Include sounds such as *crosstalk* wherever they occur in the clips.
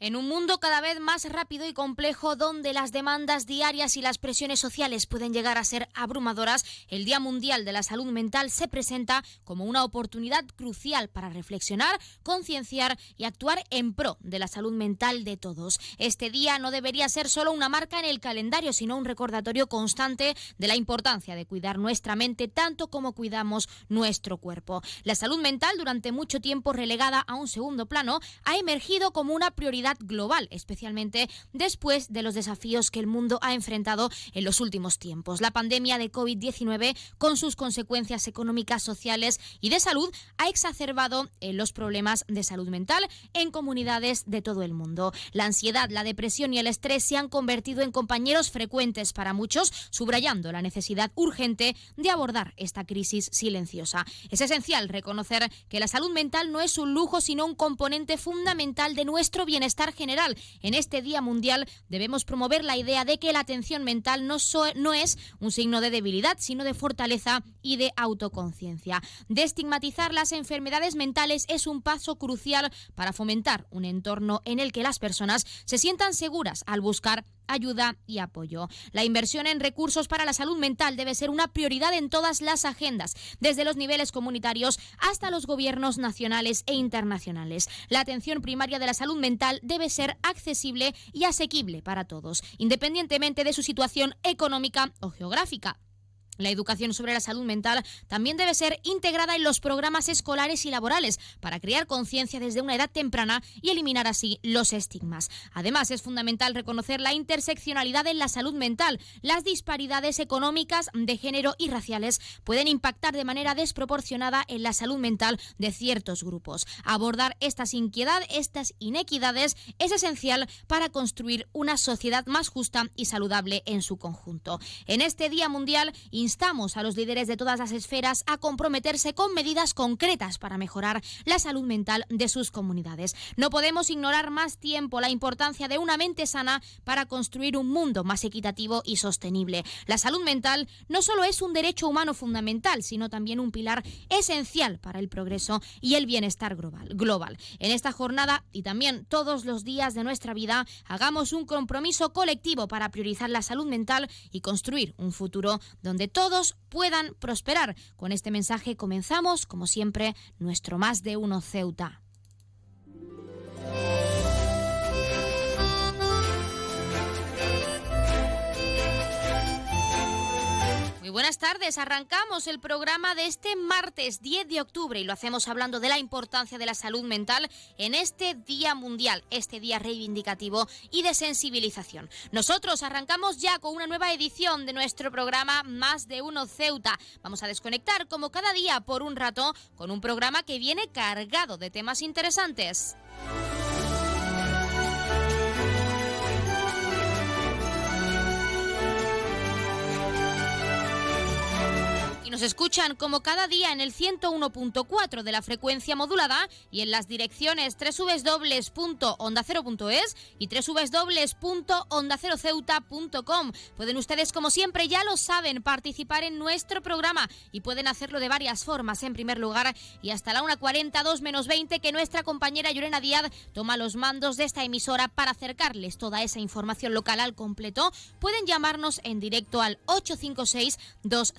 En un mundo cada vez más rápido y complejo donde las demandas diarias y las presiones sociales pueden llegar a ser abrumadoras, el Día Mundial de la Salud Mental se presenta como una oportunidad crucial para reflexionar, concienciar y actuar en pro de la salud mental de todos. Este día no debería ser solo una marca en el calendario, sino un recordatorio constante de la importancia de cuidar nuestra mente tanto como cuidamos nuestro cuerpo. La salud mental, durante mucho tiempo relegada a un segundo plano, ha emergido como una prioridad global, especialmente después de los desafíos que el mundo ha enfrentado en los últimos tiempos. La pandemia de COVID-19, con sus consecuencias económicas, sociales y de salud, ha exacerbado eh, los problemas de salud mental en comunidades de todo el mundo. La ansiedad, la depresión y el estrés se han convertido en compañeros frecuentes para muchos, subrayando la necesidad urgente de abordar esta crisis silenciosa. Es esencial reconocer que la salud mental no es un lujo, sino un componente fundamental de nuestro bienestar En este Día Mundial debemos promover la idea de que la atención mental no, no es un signo de debilidad, sino de fortaleza y de autoconciencia. Destigmatizar las enfermedades mentales es un paso crucial para fomentar un entorno en el que las personas se sientan seguras al buscar ayuda y apoyo. La inversión en recursos para la salud mental debe ser una prioridad en todas las agendas, desde los niveles comunitarios hasta los gobiernos nacionales e internacionales. La atención primaria de la salud mental debe ser accesible y asequible para todos, independientemente de su situación económica o geográfica. La educación sobre la salud mental también debe ser integrada en los programas escolares y laborales para crear conciencia desde una edad temprana y eliminar así los estigmas. Además, es fundamental reconocer la interseccionalidad en la salud mental. Las disparidades económicas, de género y raciales pueden impactar de manera desproporcionada en la salud mental de ciertos grupos. Abordar estas inquietudes, estas inequidades, es esencial para construir una sociedad más justa y saludable en su conjunto. En este Día Mundial, instamos a los líderes de todas las esferas a comprometerse con medidas concretas para mejorar la salud mental de sus comunidades. No podemos ignorar más tiempo la importancia de una mente sana para construir un mundo más equitativo y sostenible. La salud mental no solo es un derecho humano fundamental, sino también un pilar esencial para el progreso y el bienestar global. En esta jornada y también todos los días de nuestra vida, hagamos un compromiso colectivo para priorizar la salud mental y construir un futuro donde todos puedan prosperar. Con este mensaje comenzamos, como siempre, nuestro más de uno Ceuta. Buenas tardes, arrancamos el programa de este martes 10 de octubre y lo hacemos hablando de la importancia de la salud mental en este Día Mundial, este día reivindicativo y de sensibilización. Nosotros arrancamos ya con una nueva edición de nuestro programa Más de Uno Ceuta. Vamos a desconectar como cada día por un rato con un programa que viene cargado de temas interesantes. Y nos escuchan como cada día en el 101.4 de la frecuencia modulada y en las direcciones www.ondacero.es y www.ondaceroceuta.com. Pueden ustedes, como siempre, ya lo saben, participar en nuestro programa y pueden hacerlo de varias formas. En primer lugar, y hasta la 1.42 menos 20, que nuestra compañera Llorena Díaz toma los mandos de esta emisora para acercarles toda esa información local al completo, pueden llamarnos en directo al 856 200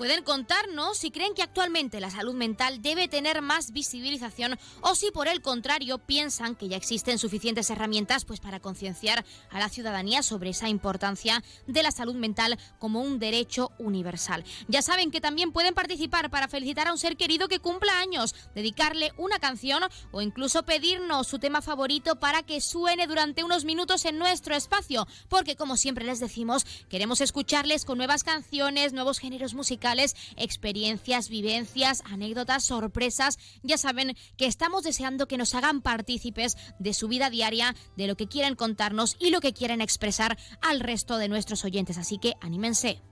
Pueden contarnos si creen que actualmente la salud mental debe tener más visibilización o si por el contrario piensan que ya existen suficientes herramientas pues para concienciar a la ciudadanía sobre esa importancia de la salud mental como un derecho universal. Ya saben que también pueden participar para felicitar a un ser querido que cumpla años, dedicarle una canción o incluso pedirnos su tema favorito para que suene durante unos minutos en nuestro espacio, porque como siempre les decimos, queremos escucharles con nuevas canciones, nuevos géneros musicales, experiencias, vivencias, anécdotas, sorpresas. Ya saben que estamos deseando que nos hagan partícipes de su vida diaria, de lo que quieren contarnos y lo que quieren expresar al resto de nuestros oyentes. Así que anímense.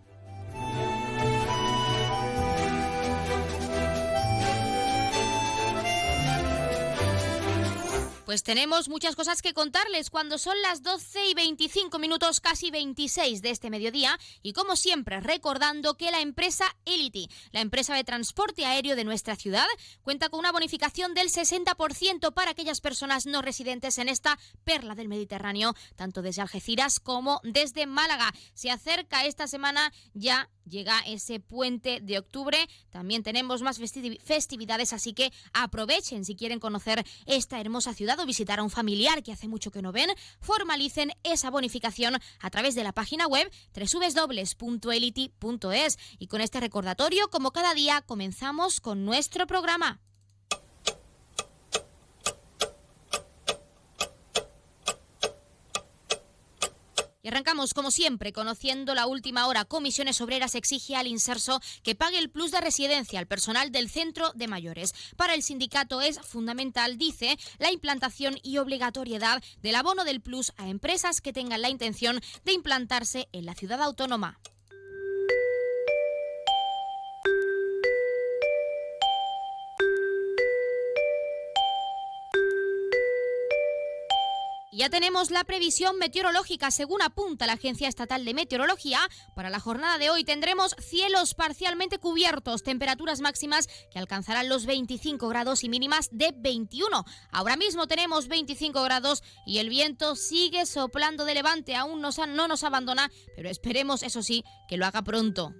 Pues tenemos muchas cosas que contarles cuando son las 12 y 25 minutos, casi 26 de este mediodía. Y como siempre, recordando que la empresa Elity, la empresa de transporte aéreo de nuestra ciudad, cuenta con una bonificación del 60% para aquellas personas no residentes en esta perla del Mediterráneo, tanto desde Algeciras como desde Málaga. Se acerca esta semana ya llega ese puente de octubre. También tenemos más festividades, así que aprovechen si quieren conocer esta hermosa ciudad o visitar a un familiar que hace mucho que no ven. Formalicen esa bonificación a través de la página web www.elity.es. Y con este recordatorio, como cada día, comenzamos con nuestro programa. Arrancamos, como siempre, conociendo la última hora. Comisiones Obreras exige al Inserso que pague el plus de residencia al personal del centro de mayores. Para el sindicato es fundamental, dice, la implantación y obligatoriedad del abono del plus a empresas que tengan la intención de implantarse en la ciudad autónoma. Ya tenemos la previsión meteorológica. Según apunta la Agencia Estatal de Meteorología, para la jornada de hoy tendremos cielos parcialmente cubiertos, temperaturas máximas que alcanzarán los 25 grados y mínimas de 21. Ahora mismo tenemos 25 grados y el viento sigue soplando de levante. Aún no nos abandona, pero esperemos, eso sí, que lo haga pronto.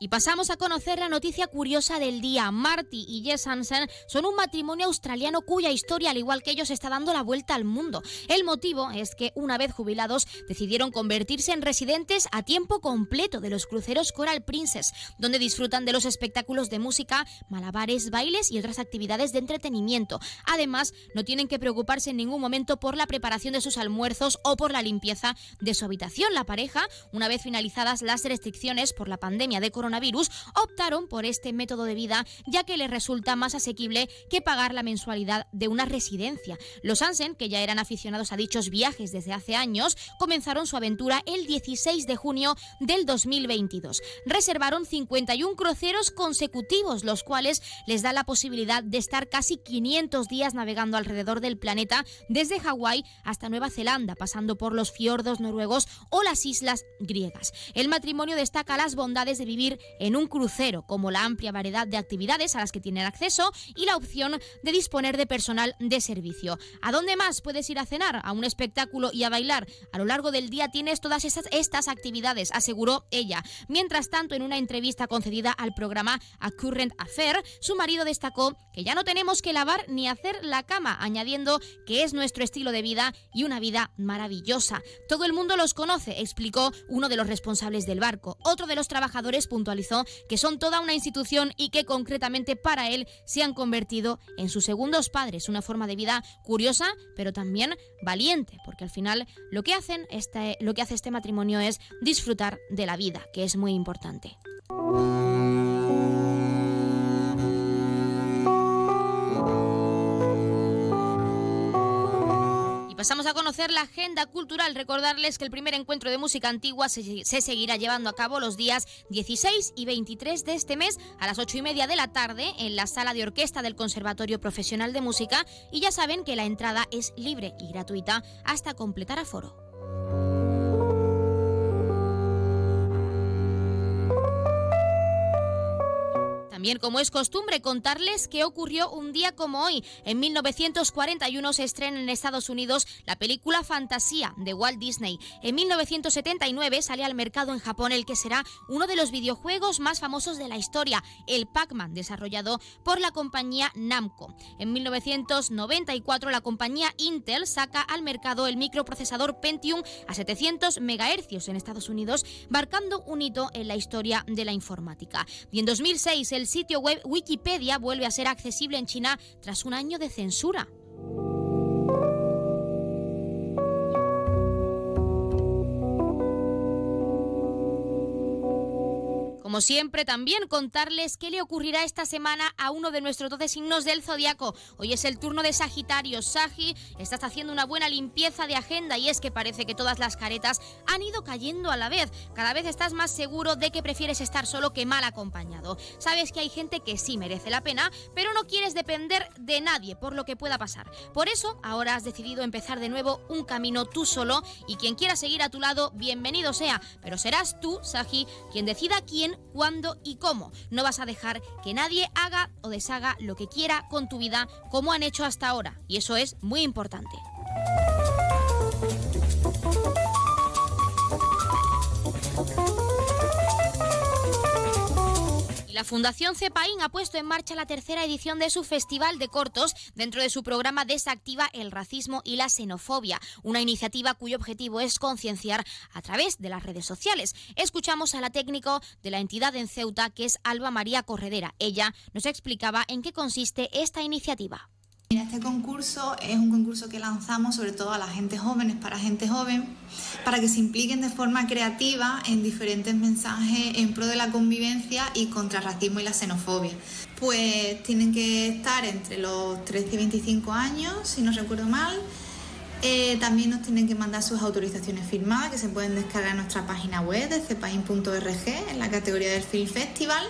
Y pasamos a conocer la noticia curiosa del día. Marty y Jess Hansen son un matrimonio australiano cuya historia, al igual que ellos, está dando la vuelta al mundo. El motivo es que, una vez jubilados, decidieron convertirse en residentes a tiempo completo de los cruceros Coral Princess, donde disfrutan de los espectáculos de música, malabares, bailes y otras actividades de entretenimiento. Además, no tienen que preocuparse en ningún momento por la preparación de sus almuerzos o por la limpieza de su habitación. La pareja, una vez finalizadas las restricciones por la pandemia de coronavirus, optaron por este método de vida ya que les resulta más asequible que pagar la mensualidad de una residencia. Los Hansen, que ya eran aficionados a dichos viajes desde hace años, comenzaron su aventura el 16 de junio del 2022. Reservaron 51 cruceros consecutivos, los cuales les da la posibilidad de estar casi 500 días navegando alrededor del planeta desde Hawái hasta Nueva Zelanda, pasando por los fiordos noruegos o las islas griegas. El matrimonio destaca las bondades de vivir en un crucero, como la amplia variedad de actividades a las que tienen acceso y la opción de disponer de personal de servicio. ¿A dónde más puedes ir a cenar? A un espectáculo y a bailar. A lo largo del día tienes todas estas, estas actividades, aseguró ella. Mientras tanto, en una entrevista concedida al programa A Current Affair, su marido destacó que ya no tenemos que lavar ni hacer la cama, añadiendo que es nuestro estilo de vida y una vida maravillosa. Todo el mundo los conoce, explicó uno de los responsables del barco. Otro de los trabajadores que son toda una institución y que concretamente para él se han convertido en sus segundos padres, una forma de vida curiosa, pero también valiente, porque al final lo que hacen este, lo que hace este matrimonio es disfrutar de la vida, que es muy importante. Pasamos a conocer la agenda cultural. Recordarles que el primer encuentro de música antigua se, seguirá llevando a cabo los días 16 y 23 de este mes a las 8 y media de la tarde en la sala de orquesta del Conservatorio Profesional de Música. Y ya saben que la entrada es libre y gratuita hasta completar aforo. También, como es costumbre, contarles qué ocurrió un día como hoy. En 1941 se estrena en Estados Unidos la película Fantasía de Walt Disney. En 1979 sale al mercado en Japón el que será uno de los videojuegos más famosos de la historia, el Pac-Man, desarrollado por la compañía Namco. En 1994 la compañía Intel saca al mercado el microprocesador Pentium a 700 MHz en Estados Unidos, marcando un hito en la historia de la informática. Y en 2006 el sitio web Wikipedia vuelve a ser accesible en China tras un año de censura. Como siempre, también contarles qué le ocurrirá esta semana a uno de nuestros 12 signos del zodiaco. Hoy es el turno de Sagitario. Sagi, estás haciendo una buena limpieza de agenda y es que parece que todas las caretas han ido cayendo a la vez. Cada vez estás más seguro de que prefieres estar solo que mal acompañado. Sabes que hay gente que sí merece la pena, pero no quieres depender de nadie por lo que pueda pasar. Por eso, ahora has decidido empezar de nuevo un camino tú solo y quien quiera seguir a tu lado, bienvenido sea. Pero serás tú, Sagi, quien decida quién cuándo y cómo. No vas a dejar que nadie haga o deshaga lo que quiera con tu vida como han hecho hasta ahora. Y eso es muy importante. La Fundación Cepaín ha puesto en marcha la tercera edición de su Festival de Cortos dentro de su programa Desactiva el Racismo y la Xenofobia, una iniciativa cuyo objetivo es concienciar a través de las redes sociales. Escuchamos a la técnico de la entidad en Ceuta, que es Alba María Corredera. Ella nos explicaba en qué consiste esta iniciativa. Este concurso es un concurso que lanzamos sobre todo a la gente jóvenes, para gente joven, para que se impliquen de forma creativa en diferentes mensajes en pro de la convivencia y contra el racismo y la xenofobia. Pues tienen que estar entre los 13 y 25 años, si no recuerdo mal. Eh, también nos tienen que mandar sus autorizaciones firmadas que se pueden descargar en nuestra página web de cepain.org en la categoría del Film Festival.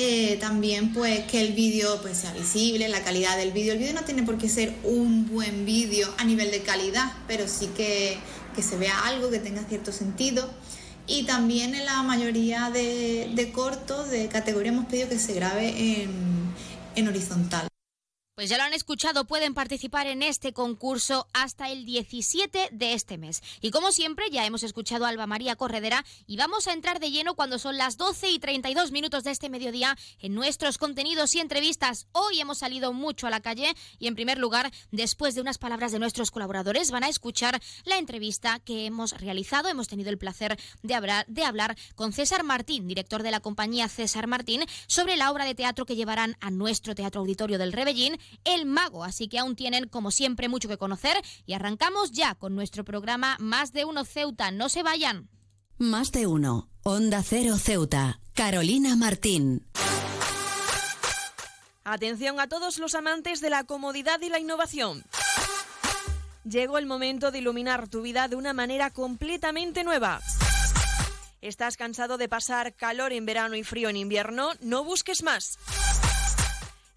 Eh, también pues que el vídeo pues sea visible, la calidad del vídeo. El vídeo no tiene por qué ser un buen vídeo a nivel de calidad, pero sí que, se vea algo que tenga cierto sentido. Y también en la mayoría de, cortos de categoría hemos pedido que se grabe en horizontal. Pues ya lo han escuchado, pueden participar en este concurso hasta el 17 de este mes. Y como siempre, ya hemos escuchado a Alba María Corredera y vamos a entrar de lleno cuando son las 12 y 32 minutos de este mediodía en nuestros contenidos y entrevistas. Hoy hemos salido mucho a la calle y en primer lugar, después de unas palabras de nuestros colaboradores, van a escuchar la entrevista que hemos realizado. Hemos tenido el placer de hablar, de hablar con César Martín, director de la compañía César Martín, sobre la obra de teatro que llevarán a nuestro Teatro Auditorio del Rebellín el Mago. Así que aún tienen, como siempre, mucho que conocer y arrancamos ya con nuestro programa Más de Uno Ceuta. No se vayan. Más de Uno. Onda Cero Ceuta. Carolina Martín. Atención a todos los amantes de la comodidad y la innovación. Llegó el momento de iluminar tu vida de una manera completamente nueva. ¿Estás cansado de pasar calor en verano y frío en invierno? No busques más.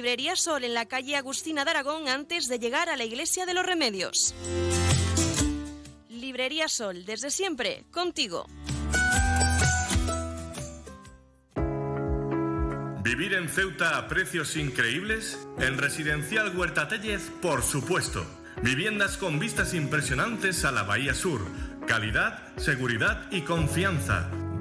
Librería Sol en la calle Agustina de Aragón antes de llegar a la Iglesia de los Remedios. Librería Sol, desde siempre, contigo. ¿Vivir en Ceuta a precios increíbles? En Residencial Huerta Tellez, por supuesto. Viviendas con vistas impresionantes a la Bahía Sur. Calidad, seguridad y confianza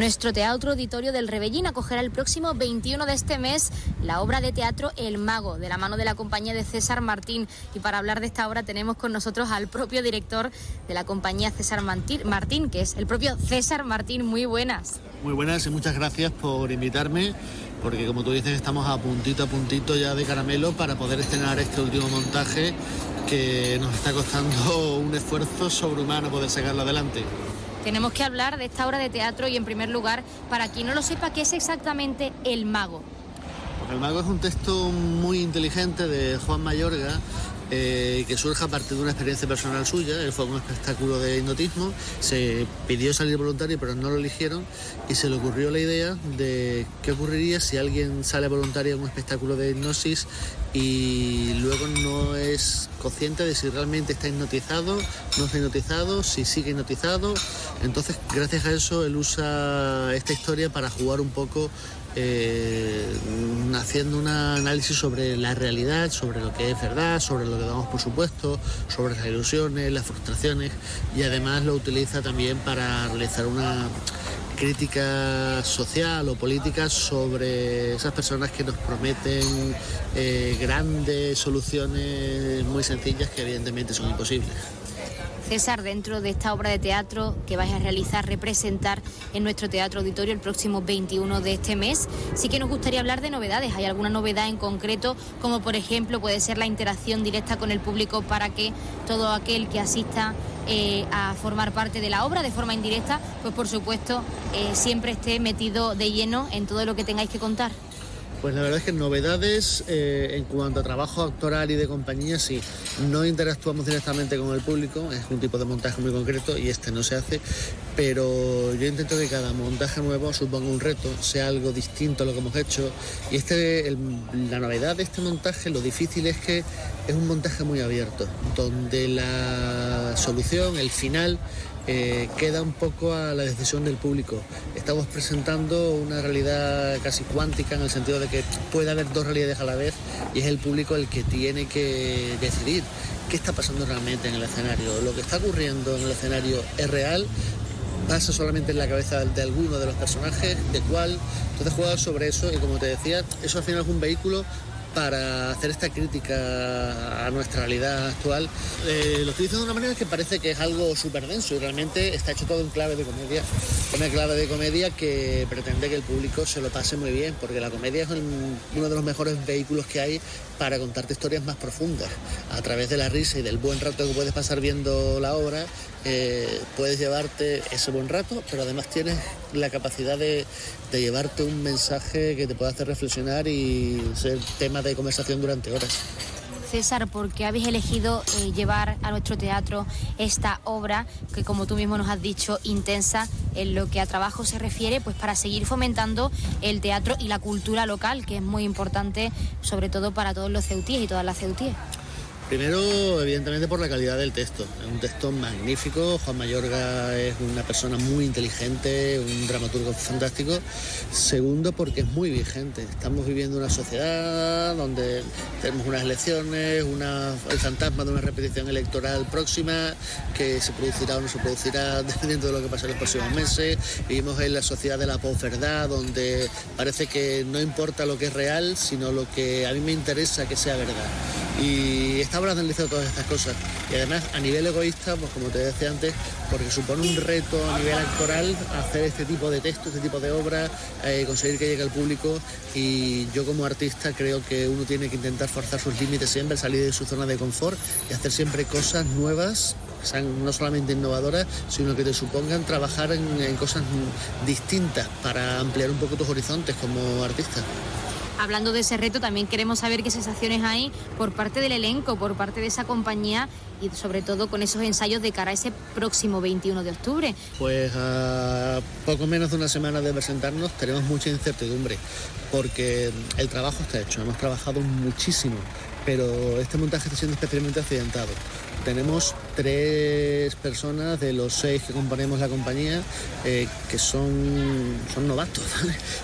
Nuestro Teatro Auditorio del Rebellín acogerá el próximo 21 de este mes la obra de teatro El Mago, de la mano de la compañía de César Martín. Y para hablar de esta obra tenemos con nosotros al propio director de la compañía César Martín, que es el propio César Martín. Muy buenas. Muy buenas y muchas gracias por invitarme porque como tú dices estamos a puntito a puntito ya de caramelo para poder estrenar este último montaje que nos está costando *laughs* un esfuerzo sobrehumano poder sacarlo adelante tenemos que hablar de esta obra de teatro y en primer lugar, para quien no lo sepa, ¿qué es exactamente El Mago? el Mago es un texto muy inteligente de Juan Mayorga eh, que surge a partir de una experiencia personal suya. Él fue un espectáculo de hipnotismo, se pidió salir voluntario pero no lo eligieron y se le ocurrió la idea de qué ocurriría si alguien sale voluntario en un espectáculo de hipnosis y luego no es consciente de si realmente está hipnotizado, no está hipnotizado, si sigue hipnotizado. Entonces, gracias a eso, él usa esta historia para jugar un poco eh, haciendo un análisis sobre la realidad, sobre lo que es verdad, sobre lo que damos por supuesto, sobre las ilusiones, las frustraciones y además lo utiliza también para realizar una crítica social o política sobre esas personas que nos prometen eh, grandes soluciones muy sencillas que evidentemente son imposibles. César, dentro de esta obra de teatro que vais a realizar, representar en nuestro teatro auditorio el próximo 21 de este mes, sí que nos gustaría hablar de novedades. ¿Hay alguna novedad en concreto, como por ejemplo puede ser la interacción directa con el público para que todo aquel que asista eh, a formar parte de la obra de forma indirecta, pues por supuesto eh, siempre esté metido de lleno en todo lo que tengáis que contar? Pues la verdad es que novedades eh, en cuanto a trabajo actoral y de compañía, sí. No interactuamos directamente con el público, es un tipo de montaje muy concreto y este no se hace, pero yo intento que cada montaje nuevo suponga un reto, sea algo distinto a lo que hemos hecho. Y este, la novedad de este montaje, lo difícil es que es un montaje muy abierto, donde la solución, el final, eh, queda un poco a la decisión del público. Estamos presentando una realidad casi cuántica en el sentido de que puede haber dos realidades a la vez y es el público el que tiene que decidir qué está pasando realmente en el escenario. Lo que está ocurriendo en el escenario es real, pasa solamente en la cabeza de alguno de los personajes, de cuál. Entonces juegas sobre eso y como te decía, eso al final es un vehículo para hacer esta crítica a nuestra realidad actual. Eh, lo diciendo de una manera que parece que es algo súper denso y realmente está hecho todo en clave de comedia. Una clave de comedia que pretende que el público se lo pase muy bien, porque la comedia es uno de los mejores vehículos que hay para contarte historias más profundas. A través de la risa y del buen rato que puedes pasar viendo la obra, eh, puedes llevarte ese buen rato, pero además tienes la capacidad de, de llevarte un mensaje que te pueda hacer reflexionar y ser tema de conversación durante horas. César, ¿por qué habéis elegido eh, llevar a nuestro teatro esta obra que, como tú mismo nos has dicho, intensa en lo que a trabajo se refiere, pues para seguir fomentando el teatro y la cultura local, que es muy importante, sobre todo para todos los ceutíes y todas las ceutíes? Primero, evidentemente, por la calidad del texto. Es un texto magnífico. Juan Mayorga es una persona muy inteligente, un dramaturgo fantástico. Segundo, porque es muy vigente. Estamos viviendo una sociedad donde tenemos unas elecciones, el fantasma de una repetición electoral próxima que se producirá o no se producirá *laughs* dependiendo de lo que pase en los próximos meses. Vivimos en la sociedad de la posverdad, donde parece que no importa lo que es real, sino lo que a mí me interesa que sea verdad. Y esta obra analiza todas estas cosas. Y además, a nivel egoísta, pues como te decía antes, porque supone un reto a nivel actoral hacer este tipo de texto, este tipo de obra, eh, conseguir que llegue al público. Y yo como artista creo que uno tiene que intentar forzar sus límites siempre, salir de su zona de confort y hacer siempre cosas nuevas que sean no solamente innovadoras, sino que te supongan trabajar en cosas distintas para ampliar un poco tus horizontes como artista hablando de ese reto, también queremos saber qué sensaciones hay por parte del elenco, por parte de esa compañía y sobre todo con esos ensayos de cara a ese próximo 21 de octubre. Pues a poco menos de una semana de presentarnos tenemos mucha incertidumbre porque el trabajo está hecho, hemos trabajado muchísimo, pero este montaje está siendo especialmente accidentado. Tenemos tres personas de los seis que componemos la compañía eh, que son, son novatos.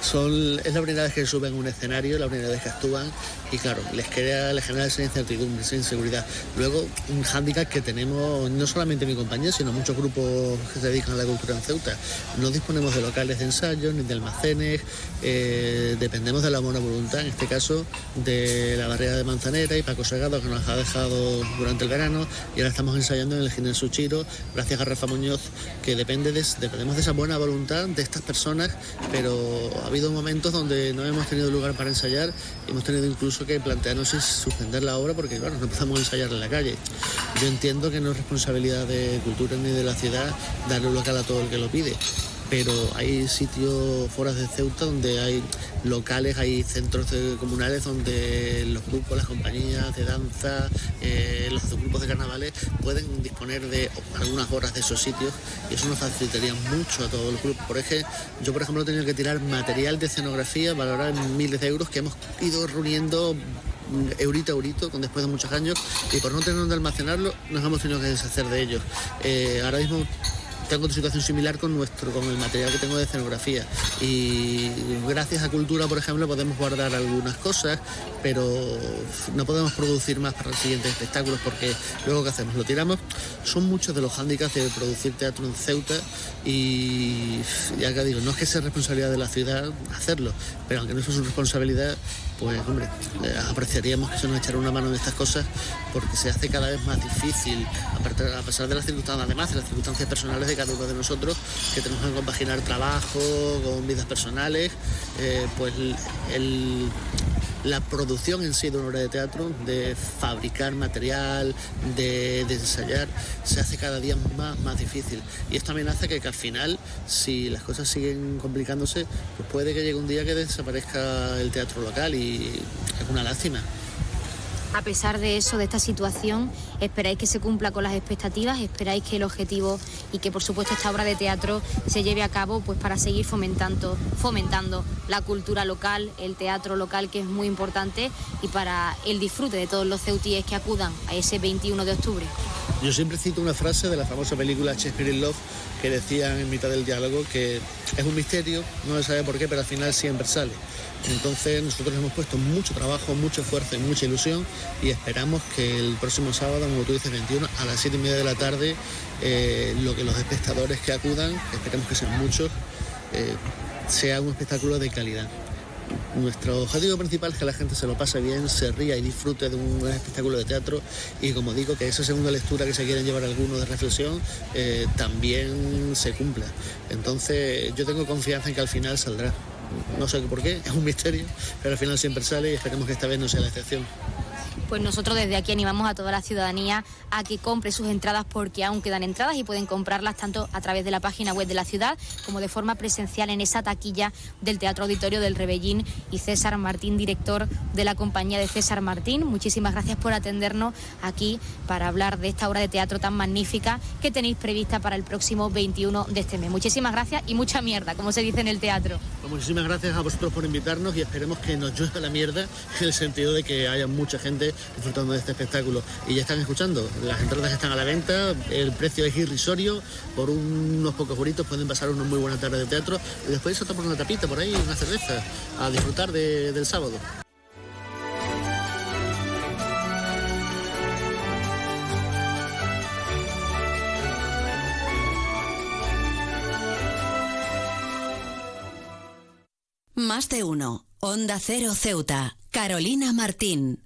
Son, es la primera vez que suben un escenario, la primera vez que actúan y claro, les, crea, les genera esa incertidumbre, esa inseguridad. Luego, un hándicap que tenemos no solamente mi compañía, sino muchos grupos que se dedican a la cultura en Ceuta. No disponemos de locales de ensayo ni de almacenes, eh, dependemos de la buena voluntad, en este caso de la barrera de Manzanera y Paco Segado que nos ha dejado durante el verano y ahora estamos ensayando en el Ginés Suchiro, gracias a Rafa Muñoz, que depende de, dependemos de esa buena voluntad de estas personas, pero ha habido momentos donde no hemos tenido lugar para ensayar, hemos tenido incluso que plantearnos suspender la obra porque, claro, no podemos ensayar en la calle. Yo entiendo que no es responsabilidad de cultura ni de la ciudad darle un local a todo el que lo pide pero hay sitios fuera de Ceuta donde hay locales, hay centros comunales donde los grupos, las compañías de danza, eh, los grupos de carnavales pueden disponer de algunas horas de esos sitios y eso nos facilitaría mucho a todo el grupo. Por ejemplo, yo por ejemplo he tenido que tirar material de escenografía valorado en miles de euros que hemos ido reuniendo eurito a eurito con después de muchos años y por no tener donde almacenarlo nos hemos tenido que deshacer de ellos. Eh, ahora mismo tengo una situación similar con nuestro, con el material que tengo de escenografía. Y gracias a Cultura, por ejemplo, podemos guardar algunas cosas, pero no podemos producir más para los siguientes espectáculos porque luego ¿qué hacemos? Lo tiramos. Son muchos de los hándicaps de producir teatro en Ceuta y ya que digo, no es que sea responsabilidad de la ciudad hacerlo, pero aunque no es su responsabilidad, pues hombre, apreciaríamos que se nos echara una mano en estas cosas porque se hace cada vez más difícil, a pesar de las circunstancias, además de las circunstancias personales de cada uno de nosotros, que tenemos que compaginar trabajo con vidas personales, eh, pues el, la producción en sí de una obra de teatro, de fabricar material, de, ensayar, se hace cada día más, más difícil. Y esto también hace que, que, al final, si las cosas siguen complicándose, pues puede que llegue un día que desaparezca el teatro local y es una lástima. A pesar de eso, de esta situación, ¿esperáis que se cumpla con las expectativas? ¿Esperáis que el objetivo y que por supuesto esta obra de teatro se lleve a cabo pues para seguir fomentando, fomentando la cultura local, el teatro local que es muy importante y para el disfrute de todos los ceutíes que acudan a ese 21 de octubre? Yo siempre cito una frase de la famosa película Shakespeare in Love que decían en mitad del diálogo que es un misterio, no se sabe por qué, pero al final siempre sale. Entonces nosotros hemos puesto mucho trabajo, mucho esfuerzo y mucha ilusión y esperamos que el próximo sábado, como tú dices, 21, a las 7 y media de la tarde, eh, lo que los espectadores que acudan, esperemos que sean muchos, eh, sea un espectáculo de calidad. Nuestro objetivo principal es que la gente se lo pase bien, se ría y disfrute de un espectáculo de teatro y como digo que esa segunda lectura que se quieren llevar algunos de reflexión eh, también se cumpla. Entonces yo tengo confianza en que al final saldrá. No sé por qué, es un misterio, pero al final siempre sale y esperemos que esta vez no sea la excepción pues nosotros desde aquí animamos a toda la ciudadanía a que compre sus entradas porque aún quedan entradas y pueden comprarlas tanto a través de la página web de la ciudad como de forma presencial en esa taquilla del Teatro Auditorio del Rebellín y César Martín, director de la compañía de César Martín. Muchísimas gracias por atendernos aquí para hablar de esta obra de teatro tan magnífica que tenéis prevista para el próximo 21 de este mes. Muchísimas gracias y mucha mierda, como se dice en el teatro. Pues muchísimas gracias a vosotros por invitarnos y esperemos que nos llueva la mierda en el sentido de que haya mucha gente disfrutando de este espectáculo. Y ya están escuchando, las entradas están a la venta, el precio es irrisorio, por unos pocos bonitos pueden pasar una muy buena tarde de teatro y después se tomar una tapita por ahí, una cerveza, a disfrutar del sábado. Más de uno. Onda Cero Ceuta. Carolina Martín.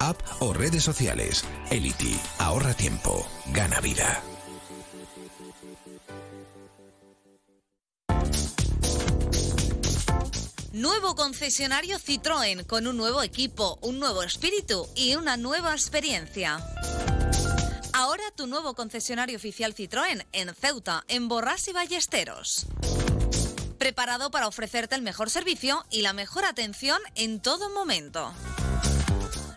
app o redes sociales. Elity, ahorra tiempo, gana vida. Nuevo concesionario Citroën con un nuevo equipo, un nuevo espíritu y una nueva experiencia. Ahora tu nuevo concesionario oficial Citroën en Ceuta, en Borras y Ballesteros. Preparado para ofrecerte el mejor servicio y la mejor atención en todo momento.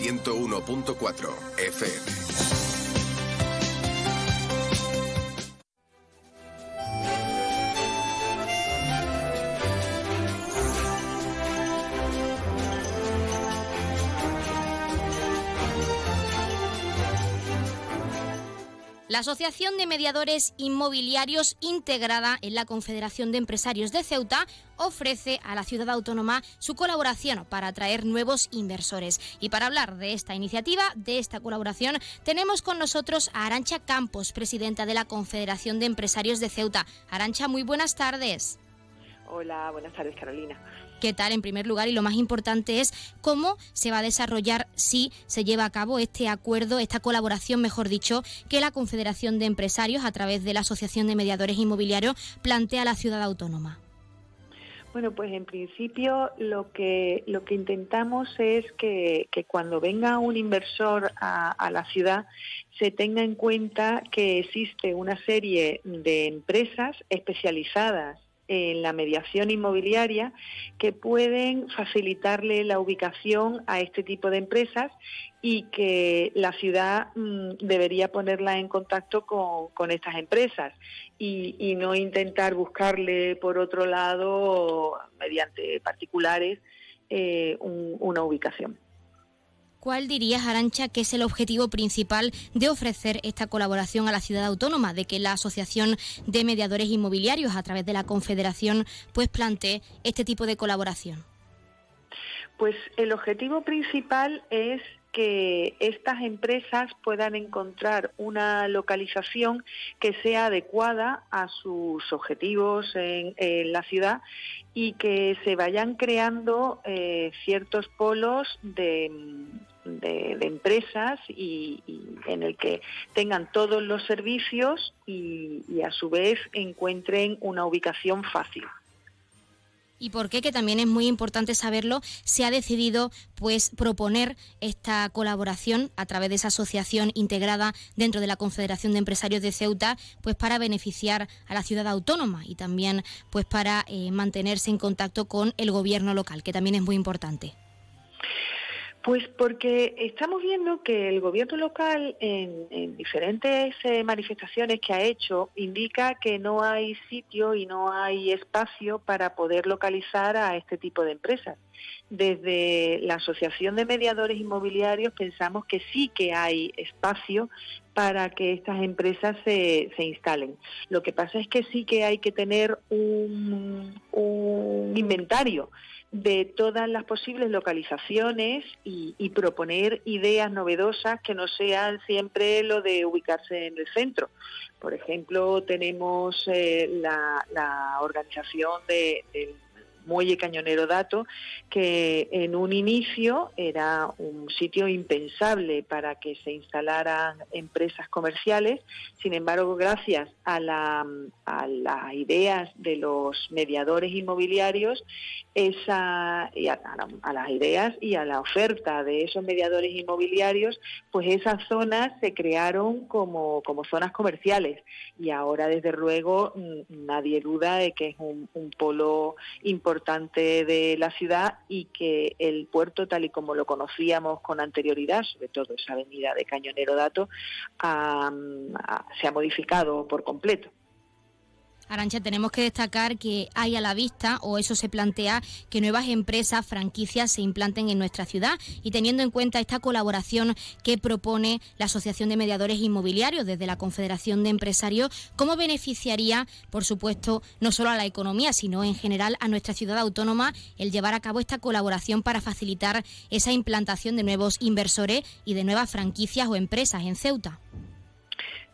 101.4 FM. La Asociación de Mediadores Inmobiliarios integrada en la Confederación de Empresarios de Ceuta ofrece a la ciudad autónoma su colaboración para atraer nuevos inversores. Y para hablar de esta iniciativa, de esta colaboración, tenemos con nosotros a Arancha Campos, presidenta de la Confederación de Empresarios de Ceuta. Arancha, muy buenas tardes. Hola, buenas tardes Carolina. ¿Qué tal en primer lugar? Y lo más importante es cómo se va a desarrollar si se lleva a cabo este acuerdo, esta colaboración, mejor dicho, que la Confederación de Empresarios a través de la Asociación de Mediadores Inmobiliarios plantea a la ciudad autónoma. Bueno, pues en principio lo que lo que intentamos es que, cuando venga un inversor a, a, la ciudad se tenga en cuenta que existe una serie de empresas especializadas en la mediación inmobiliaria que pueden facilitarle la ubicación a este tipo de empresas y que la ciudad mm, debería ponerla en contacto con, estas empresas y, no intentar buscarle por otro lado, mediante particulares, eh, una ubicación. ¿Cuál dirías, Arancha, que es el objetivo principal de ofrecer esta colaboración a la ciudad autónoma, de que la Asociación de Mediadores Inmobiliarios, a través de la Confederación, pues plantee este tipo de colaboración? Pues el objetivo principal es que estas empresas puedan encontrar una localización que sea adecuada a sus objetivos en, la ciudad y que se vayan creando eh, ciertos polos de, de, empresas y, en el que tengan todos los servicios y, a su vez encuentren una ubicación fácil. ¿Y por qué? Que también es muy importante saberlo. Se ha decidido, pues, proponer esta colaboración a través de esa asociación integrada dentro de la Confederación de Empresarios de Ceuta, pues, para beneficiar a la ciudad autónoma y también, pues, para eh, mantenerse en contacto con el gobierno local, que también es muy importante. Pues porque estamos viendo que el gobierno local en, diferentes eh, manifestaciones que ha hecho indica que no hay sitio y no hay espacio para poder localizar a este tipo de empresas. Desde la Asociación de Mediadores Inmobiliarios pensamos que sí que hay espacio para que estas empresas se, se instalen. Lo que pasa es que sí que hay que tener un, un inventario de todas las posibles localizaciones y, proponer ideas novedosas que no sean siempre lo de ubicarse en el centro. Por ejemplo, tenemos eh, la, organización de, del Muelle Cañonero Dato, que en un inicio era un sitio impensable para que se instalaran empresas comerciales. Sin embargo, gracias a, la, a las ideas de los mediadores inmobiliarios, a, las ideas y a la oferta de esos mediadores inmobiliarios, pues esas zonas se crearon como, como zonas comerciales y ahora desde luego nadie duda de que es un, un polo importante importante de la ciudad y que el puerto, tal y como lo conocíamos con anterioridad, sobre todo esa avenida de Cañonero Dato, se ha modificado por completo. Arancha, tenemos que destacar que hay a la vista, o eso se plantea, que nuevas empresas, franquicias se implanten en nuestra ciudad y teniendo en cuenta esta colaboración que propone la Asociación de Mediadores Inmobiliarios desde la Confederación de Empresarios, ¿cómo beneficiaría, por supuesto, no solo a la economía, sino en general a nuestra ciudad autónoma el llevar a cabo esta colaboración para facilitar esa implantación de nuevos inversores y de nuevas franquicias o empresas en Ceuta?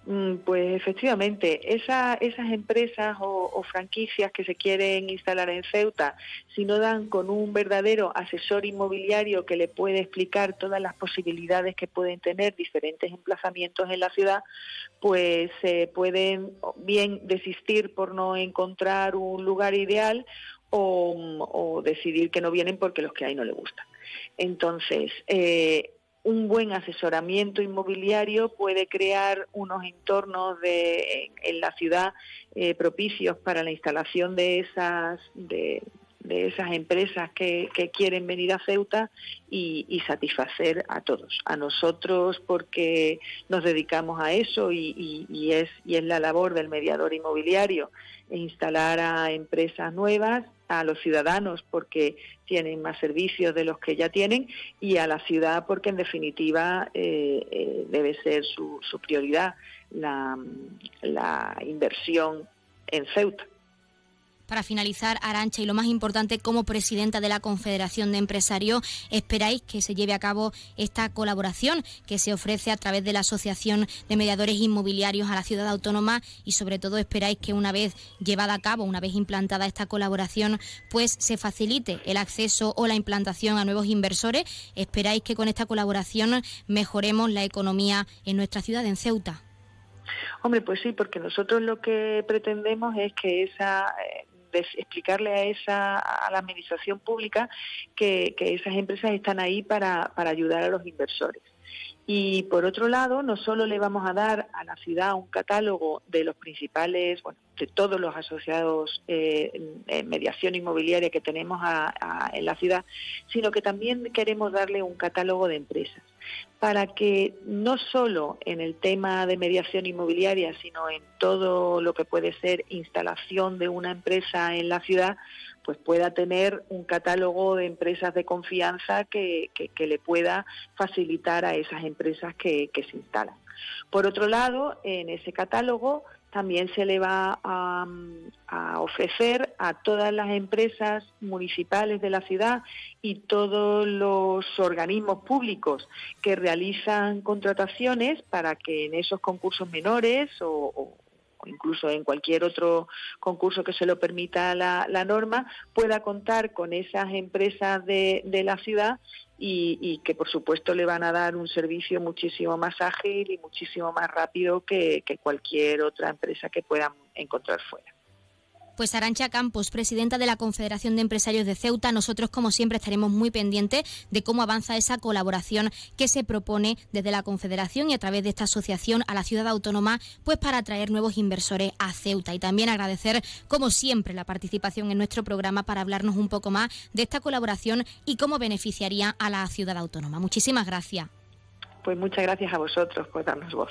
Mm, pues efectivamente, esas empresas o, franquicias que se quieren instalar en Ceuta, si no dan con un verdadero asesor inmobiliario que le puede explicar todas las posibilidades que pueden tener diferentes emplazamientos en la ciudad, pues se pueden bien desistir por no encontrar un lugar ideal o, o decidir que no vienen porque los que hay no les gustan. Entonces, eh, un buen asesoramiento inmobiliario puede crear unos entornos en la ciudad eh, propicios para la instalación de esas de, esas empresas que, quieren venir a Ceuta y, satisfacer a todos, a nosotros porque nos dedicamos a eso y, es, y es la labor del mediador inmobiliario, instalar a empresas nuevas a los ciudadanos porque tienen más servicios de los que ya tienen y a la ciudad porque en definitiva eh, eh, debe ser su, su prioridad la, la inversión en Ceuta. Para finalizar, Arancha, y lo más importante, como presidenta de la Confederación de Empresarios, esperáis que se lleve a cabo esta colaboración que se ofrece a través de la Asociación de Mediadores Inmobiliarios a la Ciudad Autónoma y sobre todo esperáis que una vez llevada a cabo, una vez implantada esta colaboración, pues se facilite el acceso o la implantación a nuevos inversores. Esperáis que con esta colaboración mejoremos la economía en nuestra ciudad, en Ceuta. Hombre, pues sí, porque nosotros lo que pretendemos es que esa eh, explicarle a esa a la administración pública que, esas empresas están ahí para, para ayudar a los inversores. Y por otro lado, no solo le vamos a dar a la ciudad un catálogo de los principales, bueno, de todos los asociados eh, en mediación inmobiliaria que tenemos en la ciudad, sino que también queremos darle un catálogo de empresas para que no solo en el tema de mediación inmobiliaria, sino en todo lo que puede ser instalación de una empresa en la ciudad, pues pueda tener un catálogo de empresas de confianza que, le pueda facilitar a esas empresas que, se instalan. Por otro lado, en ese catálogo también se le va a, ofrecer a todas las empresas municipales de la ciudad y todos los organismos públicos que realizan contrataciones para que en esos concursos menores o, incluso en cualquier otro concurso que se lo permita la, norma, pueda contar con esas empresas de, la ciudad y, que por supuesto le van a dar un servicio muchísimo más ágil y muchísimo más rápido que cualquier otra empresa que puedan encontrar fuera. Pues Arancha Campos, presidenta de la Confederación de Empresarios de Ceuta, nosotros como siempre estaremos muy pendientes de cómo avanza esa colaboración que se propone desde la Confederación y a través de esta asociación a la ciudad autónoma, pues para atraer nuevos inversores a Ceuta. Y también agradecer, como siempre, la participación en nuestro programa para hablarnos un poco más de esta colaboración y cómo beneficiaría a la ciudad autónoma. Muchísimas gracias. Pues muchas gracias a vosotros por darnos voz.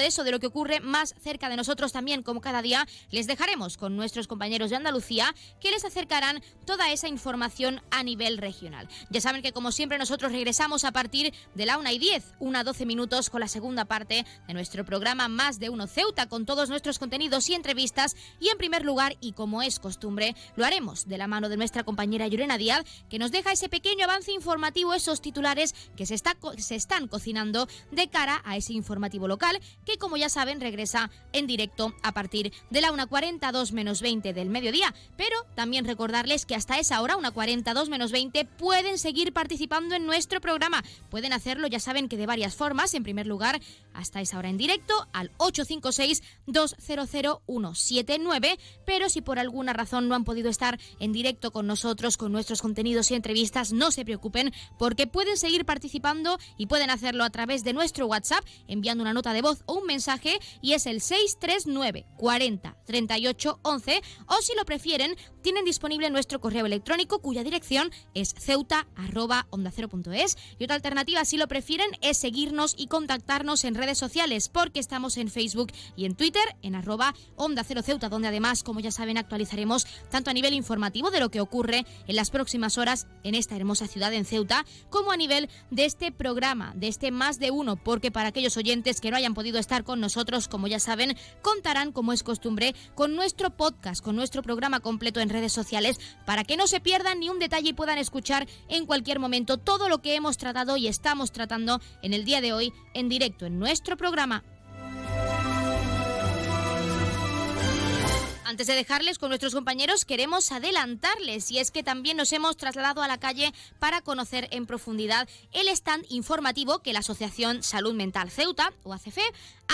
eso, de lo que ocurre más cerca de nosotros también, como cada día, les dejaremos con nuestros compañeros de Andalucía que les acercarán toda esa información a nivel regional. Ya saben que como siempre nosotros regresamos a partir de la 1 y 10, una 12 minutos con la segunda parte de nuestro programa Más de Uno Ceuta con todos nuestros contenidos y entrevistas y en primer lugar y como es costumbre lo haremos de la mano de nuestra compañera Llorena Díaz que nos deja ese pequeño avance informativo, esos titulares que se, está, se están cocinando de cara a ese informativo local que como ya saben regresa en directo a partir de la 1.42 menos 20 del mediodía. Pero también recordarles que hasta esa hora, 1.42 menos 20, pueden seguir participando en nuestro programa. Pueden hacerlo, ya saben que de varias formas. En primer lugar, hasta esa hora en directo al 856-200-179. Pero si por alguna razón no han podido estar en directo con nosotros, con nuestros contenidos y entrevistas, no se preocupen porque pueden seguir participando y pueden hacerlo a través de nuestro WhatsApp enviando una nota de voz o un mensaje y es el 639 40 38 11 o si lo prefieren tienen disponible nuestro correo electrónico cuya dirección es ceuta y otra alternativa si lo prefieren es seguirnos y contactarnos en redes sociales porque estamos en Facebook y en Twitter en arroba onda cero ceuta donde además como ya saben actualizaremos tanto a nivel informativo de lo que ocurre en las próximas horas en esta hermosa ciudad en Ceuta como a nivel de este programa de este más de uno porque para aquellos oyentes que no hayan podido estar con nosotros, como ya saben, contarán, como es costumbre, con nuestro podcast, con nuestro programa completo en redes sociales, para que no se pierdan ni un detalle y puedan escuchar en cualquier momento todo lo que hemos tratado y estamos tratando en el día de hoy en directo en nuestro programa. Antes de dejarles con nuestros compañeros, queremos adelantarles y es que también nos hemos trasladado a la calle para conocer en profundidad el stand informativo que la Asociación Salud Mental Ceuta, o ACF,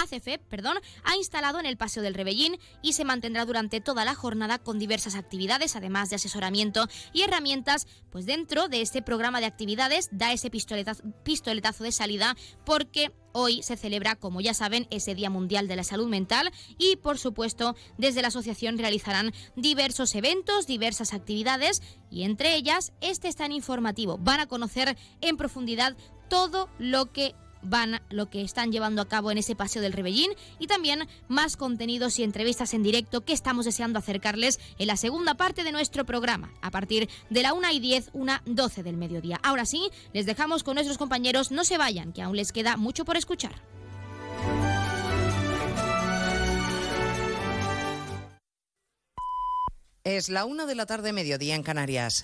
ACF, perdón, ha instalado en el Paseo del Rebellín y se mantendrá durante toda la jornada con diversas actividades, además de asesoramiento y herramientas, pues dentro de este programa de actividades da ese pistoletazo, pistoletazo de salida porque Hoy se celebra, como ya saben, ese Día Mundial de la Salud Mental y, por supuesto, desde la asociación realizarán diversos eventos, diversas actividades y entre ellas este tan informativo. Van a conocer en profundidad todo lo que van lo que están llevando a cabo en ese paseo del Rebellín y también más contenidos y entrevistas en directo que estamos deseando acercarles en la segunda parte de nuestro programa, a partir de la 1 y 10, 1, 12 del mediodía. Ahora sí, les dejamos con nuestros compañeros, no se vayan, que aún les queda mucho por escuchar. Es la 1 de la tarde, mediodía en Canarias.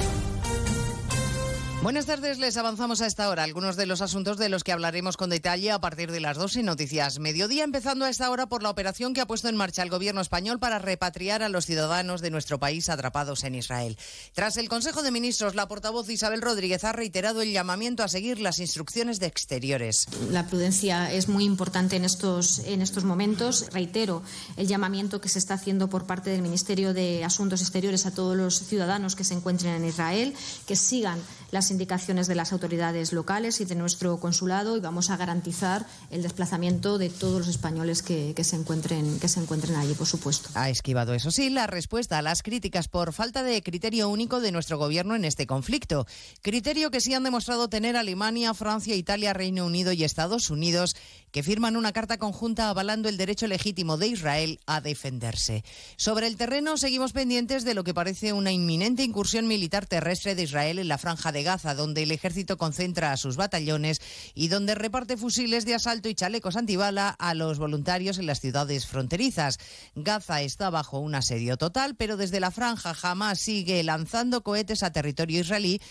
Buenas tardes, les avanzamos a esta hora algunos de los asuntos de los que hablaremos con detalle a partir de las dos en Noticias Mediodía, empezando a esta hora por la operación que ha puesto en marcha el gobierno español para repatriar a los ciudadanos de nuestro país atrapados en Israel. Tras el Consejo de Ministros, la portavoz Isabel Rodríguez ha reiterado el llamamiento a seguir las instrucciones de exteriores. La prudencia es muy importante en estos, en estos momentos. Reitero el llamamiento que se está haciendo por parte del Ministerio de Asuntos Exteriores a todos los ciudadanos que se encuentren en Israel, que sigan las indicaciones de las autoridades locales y de nuestro consulado y vamos a garantizar el desplazamiento de todos los españoles que, que, se, encuentren, que se encuentren allí, por supuesto. Ha esquivado, eso sí, la respuesta a las críticas por falta de criterio único de nuestro gobierno en este conflicto. Criterio que sí han demostrado tener Alemania, Francia, Italia, Reino Unido y Estados Unidos que firman una carta conjunta avalando el derecho legítimo de Israel a defenderse. Sobre el terreno seguimos pendientes de lo que parece una inminente incursión militar terrestre de Israel en la franja de Gaza, donde el ejército concentra a sus batallones y donde reparte fusiles de asalto y chalecos antibala a los voluntarios en las ciudades fronterizas. Gaza está bajo un asedio total, pero desde la franja jamás sigue lanzando cohetes a territorio israelí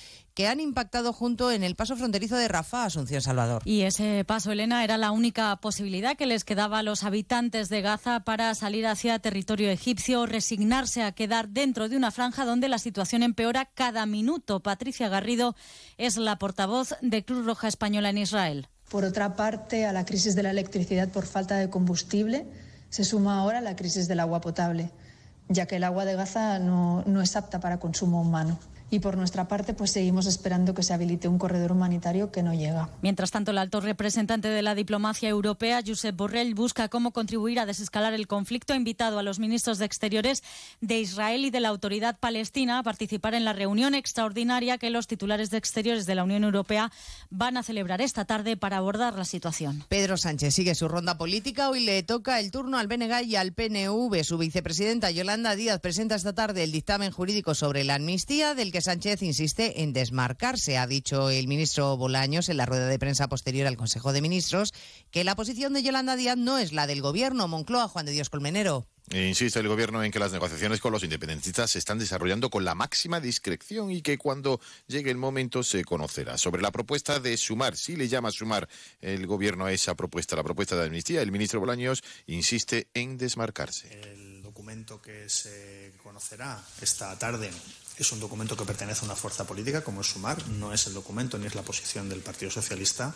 que han impactado junto en el paso fronterizo de Rafah, Asunción Salvador. Y ese paso, Elena, era la única posibilidad que les quedaba a los habitantes de Gaza para salir hacia territorio egipcio, resignarse a quedar dentro de una franja donde la situación empeora cada minuto. Patricia Garrido es la portavoz de Cruz Roja Española en Israel. Por otra parte, a la crisis de la electricidad por falta de combustible se suma ahora la crisis del agua potable, ya que el agua de Gaza no, no es apta para consumo humano y por nuestra parte pues seguimos esperando que se habilite un corredor humanitario que no llega. Mientras tanto, el alto representante de la diplomacia europea, Josep Borrell, busca cómo contribuir a desescalar el conflicto. Ha invitado a los ministros de Exteriores de Israel y de la Autoridad Palestina a participar en la reunión extraordinaria que los titulares de Exteriores de la Unión Europea van a celebrar esta tarde para abordar la situación. Pedro Sánchez sigue su ronda política. Hoy le toca el turno al BNG y al PNV. Su vicepresidenta Yolanda Díaz presenta esta tarde el dictamen jurídico sobre la amnistía del que Sánchez insiste en desmarcarse. Ha dicho el ministro Bolaños en la rueda de prensa posterior al Consejo de Ministros que la posición de Yolanda Díaz no es la del Gobierno. Moncloa, Juan de Dios Colmenero. Insiste el gobierno en que las negociaciones con los independentistas se están desarrollando con la máxima discreción y que cuando llegue el momento se conocerá. Sobre la propuesta de sumar, si le llama sumar el gobierno a esa propuesta, la propuesta de amnistía, el ministro Bolaños insiste en desmarcarse. El documento que se conocerá esta tarde es un documento que pertenece a una fuerza política como es Sumar, no es el documento ni es la posición del Partido Socialista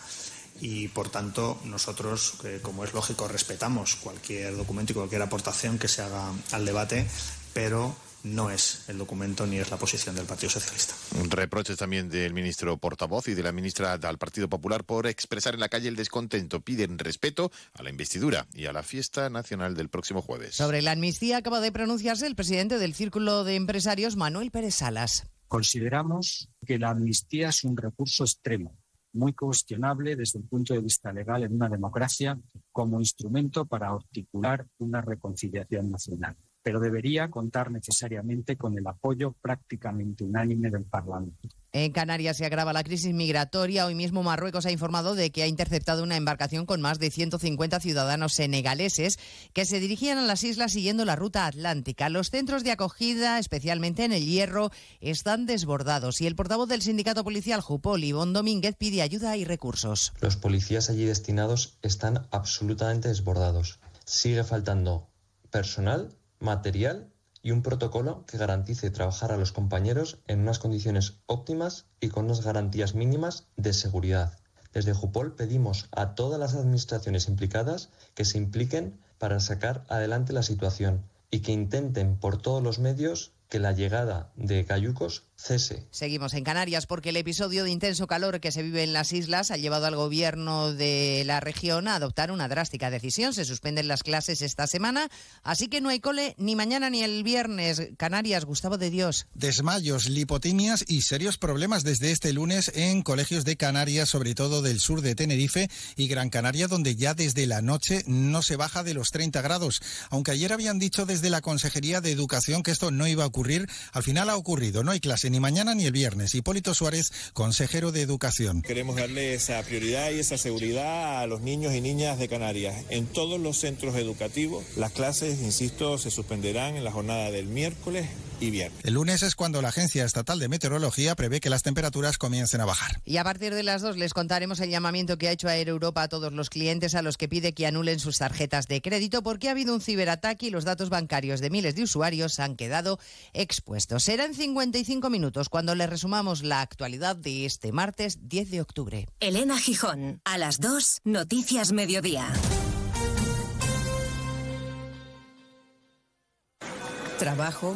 y por tanto nosotros, como es lógico, respetamos cualquier documento y cualquier aportación que se haga al debate, pero no es el documento ni es la posición del Partido Socialista. Reproches también del ministro portavoz y de la ministra del Partido Popular por expresar en la calle el descontento. Piden respeto a la investidura y a la fiesta nacional del próximo jueves. Sobre la amnistía acaba de pronunciarse el presidente del Círculo de Empresarios, Manuel Pérez Salas. Consideramos que la amnistía es un recurso extremo muy cuestionable desde el punto de vista legal en una democracia como instrumento para articular una reconciliación nacional pero debería contar necesariamente con el apoyo prácticamente unánime del Parlamento. En Canarias se agrava la crisis migratoria. Hoy mismo Marruecos ha informado de que ha interceptado una embarcación con más de 150 ciudadanos senegaleses que se dirigían a las islas siguiendo la ruta atlántica. Los centros de acogida, especialmente en el Hierro, están desbordados y el portavoz del sindicato policial Jupol, Ivón Domínguez, pide ayuda y recursos. Los policías allí destinados están absolutamente desbordados. Sigue faltando personal, material y un protocolo que garantice trabajar a los compañeros en unas condiciones óptimas y con unas garantías mínimas de seguridad. Desde Jupol pedimos a todas las administraciones implicadas que se impliquen para sacar adelante la situación y que intenten por todos los medios que la llegada de cayucos cese. Seguimos en Canarias porque el episodio de intenso calor que se vive en las islas ha llevado al gobierno de la región a adoptar una drástica decisión. Se suspenden las clases esta semana, así que no hay cole ni mañana ni el viernes. Canarias, Gustavo de Dios. Desmayos, lipotimias y serios problemas desde este lunes en colegios de Canarias, sobre todo del sur de Tenerife y Gran Canaria, donde ya desde la noche no se baja de los 30 grados. Aunque ayer habían dicho desde la Consejería de Educación que esto no iba a ocurrir, al final ha ocurrido. No hay ni mañana ni el viernes. Hipólito Suárez, consejero de Educación. Queremos darle esa prioridad y esa seguridad a los niños y niñas de Canarias. En todos los centros educativos, las clases, insisto, se suspenderán en la jornada del miércoles y viernes. El lunes es cuando la Agencia Estatal de Meteorología prevé que las temperaturas comiencen a bajar. Y a partir de las dos les contaremos el llamamiento que ha hecho Air Europa a todos los clientes a los que pide que anulen sus tarjetas de crédito porque ha habido un ciberataque y los datos bancarios de miles de usuarios han quedado expuestos. Será en 55 minutos cuando les resumamos la actualidad de este martes 10 de octubre. Elena Gijón, a las 2, Noticias Mediodía. Trabajo,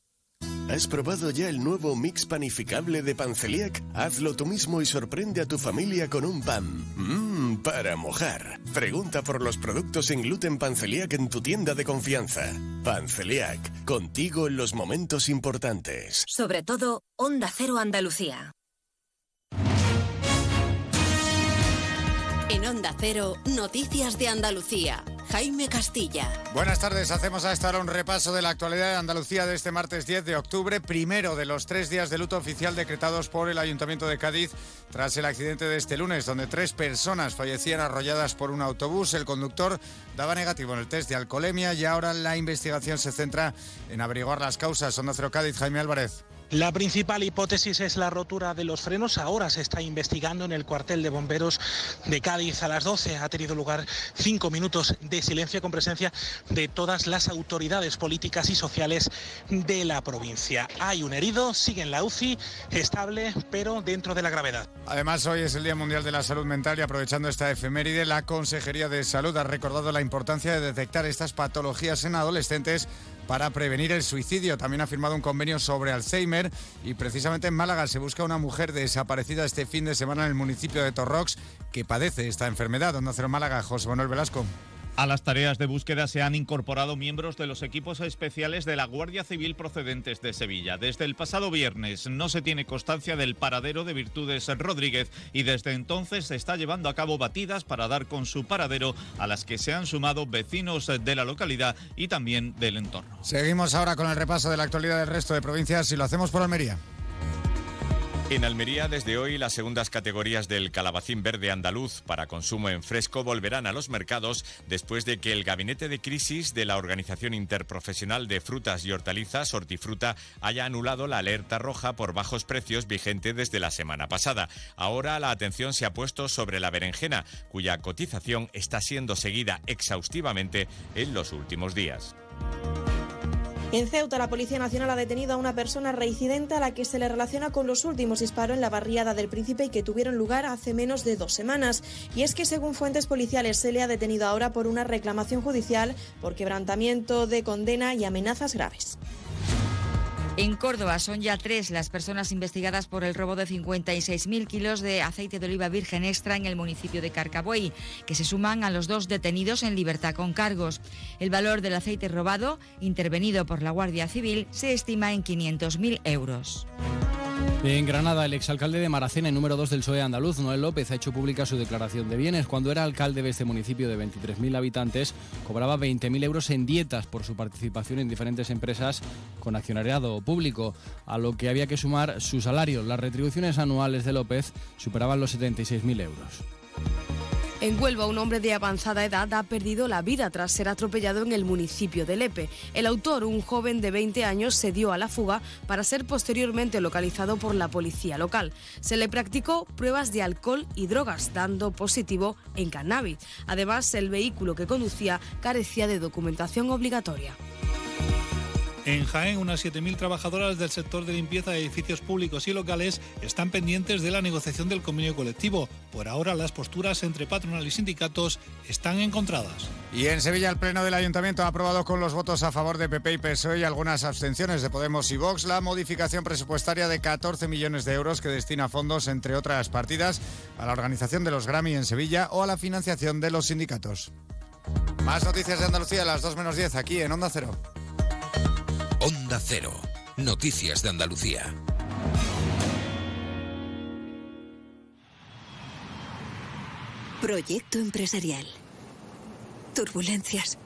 ¿Has probado ya el nuevo mix panificable de Panceliac? Hazlo tú mismo y sorprende a tu familia con un pan. Mmm, para mojar. Pregunta por los productos sin gluten Panceliac en tu tienda de confianza. Panceliac, contigo en los momentos importantes. Sobre todo, Onda Cero Andalucía. En Onda Cero, Noticias de Andalucía. Jaime Castilla. Buenas tardes, hacemos a esta hora un repaso de la actualidad de Andalucía de este martes 10 de octubre, primero de los tres días de luto oficial decretados por el Ayuntamiento de Cádiz tras el accidente de este lunes, donde tres personas fallecían arrolladas por un autobús. El conductor daba negativo en el test de alcoholemia y ahora la investigación se centra en averiguar las causas. Onda Cero Cádiz, Jaime Álvarez. La principal hipótesis es la rotura de los frenos. Ahora se está investigando en el cuartel de bomberos de Cádiz a las 12. Ha tenido lugar cinco minutos de silencio con presencia de todas las autoridades políticas y sociales de la provincia. Hay un herido, sigue en la UCI, estable, pero dentro de la gravedad. Además, hoy es el Día Mundial de la Salud Mental y aprovechando esta efeméride, la Consejería de Salud ha recordado la importancia de detectar estas patologías en adolescentes para prevenir el suicidio. También ha firmado un convenio sobre Alzheimer y precisamente en Málaga se busca una mujer desaparecida este fin de semana en el municipio de Torrox que padece esta enfermedad. Donde hacer Málaga, José Manuel Velasco. A las tareas de búsqueda se han incorporado miembros de los equipos especiales de la Guardia Civil procedentes de Sevilla. Desde el pasado viernes no se tiene constancia del paradero de Virtudes Rodríguez y desde entonces se está llevando a cabo batidas para dar con su paradero a las que se han sumado vecinos de la localidad y también del entorno. Seguimos ahora con el repaso de la actualidad del resto de provincias y lo hacemos por Almería. En Almería, desde hoy, las segundas categorías del calabacín verde andaluz para consumo en fresco volverán a los mercados después de que el gabinete de crisis de la Organización Interprofesional de Frutas y Hortalizas, Hortifruta, haya anulado la alerta roja por bajos precios vigente desde la semana pasada. Ahora la atención se ha puesto sobre la berenjena, cuya cotización está siendo seguida exhaustivamente en los últimos días. En Ceuta, la Policía Nacional ha detenido a una persona reincidente a la que se le relaciona con los últimos disparos en la barriada del Príncipe y que tuvieron lugar hace menos de dos semanas. Y es que, según fuentes policiales, se le ha detenido ahora por una reclamación judicial por quebrantamiento de condena y amenazas graves. En Córdoba son ya tres las personas investigadas por el robo de 56.000 kilos de aceite de oliva virgen extra en el municipio de Carcabuey, que se suman a los dos detenidos en libertad con cargos. El valor del aceite robado, intervenido por la Guardia Civil, se estima en 500.000 euros. En Granada, el exalcalde de Maracena y número 2 del PSOE andaluz, Noel López, ha hecho pública su declaración de bienes. Cuando era alcalde de este municipio de 23.000 habitantes, cobraba 20.000 euros en dietas por su participación en diferentes empresas con accionariado público, a lo que había que sumar su salario. Las retribuciones anuales de López superaban los 76.000 euros. En Huelva, un hombre de avanzada edad ha perdido la vida tras ser atropellado en el municipio de Lepe. El autor, un joven de 20 años, se dio a la fuga para ser posteriormente localizado por la policía local. Se le practicó pruebas de alcohol y drogas, dando positivo en cannabis. Además, el vehículo que conducía carecía de documentación obligatoria. En Jaén, unas 7.000 trabajadoras del sector de limpieza de edificios públicos y locales están pendientes de la negociación del convenio colectivo. Por ahora, las posturas entre patronal y sindicatos están encontradas. Y en Sevilla, el Pleno del Ayuntamiento ha aprobado con los votos a favor de PP y PSOE y algunas abstenciones de Podemos y Vox la modificación presupuestaria de 14 millones de euros que destina fondos, entre otras partidas, a la organización de los Grammy en Sevilla o a la financiación de los sindicatos. Más noticias de Andalucía a las 2 menos 10 aquí en Onda Cero. Onda Cero. Noticias de Andalucía. Proyecto empresarial. Turbulencias.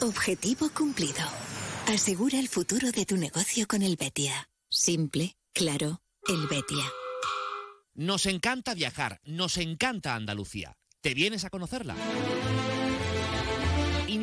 Objetivo cumplido. Asegura el futuro de tu negocio con el Betia. Simple, claro, el Betia. Nos encanta viajar, nos encanta Andalucía. ¿Te vienes a conocerla?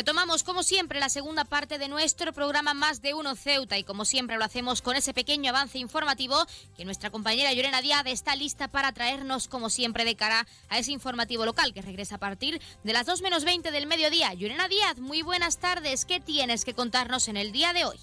Retomamos como siempre la segunda parte de nuestro programa Más de Uno Ceuta y como siempre lo hacemos con ese pequeño avance informativo que nuestra compañera Llorena Díaz está lista para traernos como siempre de cara a ese informativo local que regresa a partir de las 2 menos 20 del mediodía. Llorena Díaz, muy buenas tardes. ¿Qué tienes que contarnos en el día de hoy?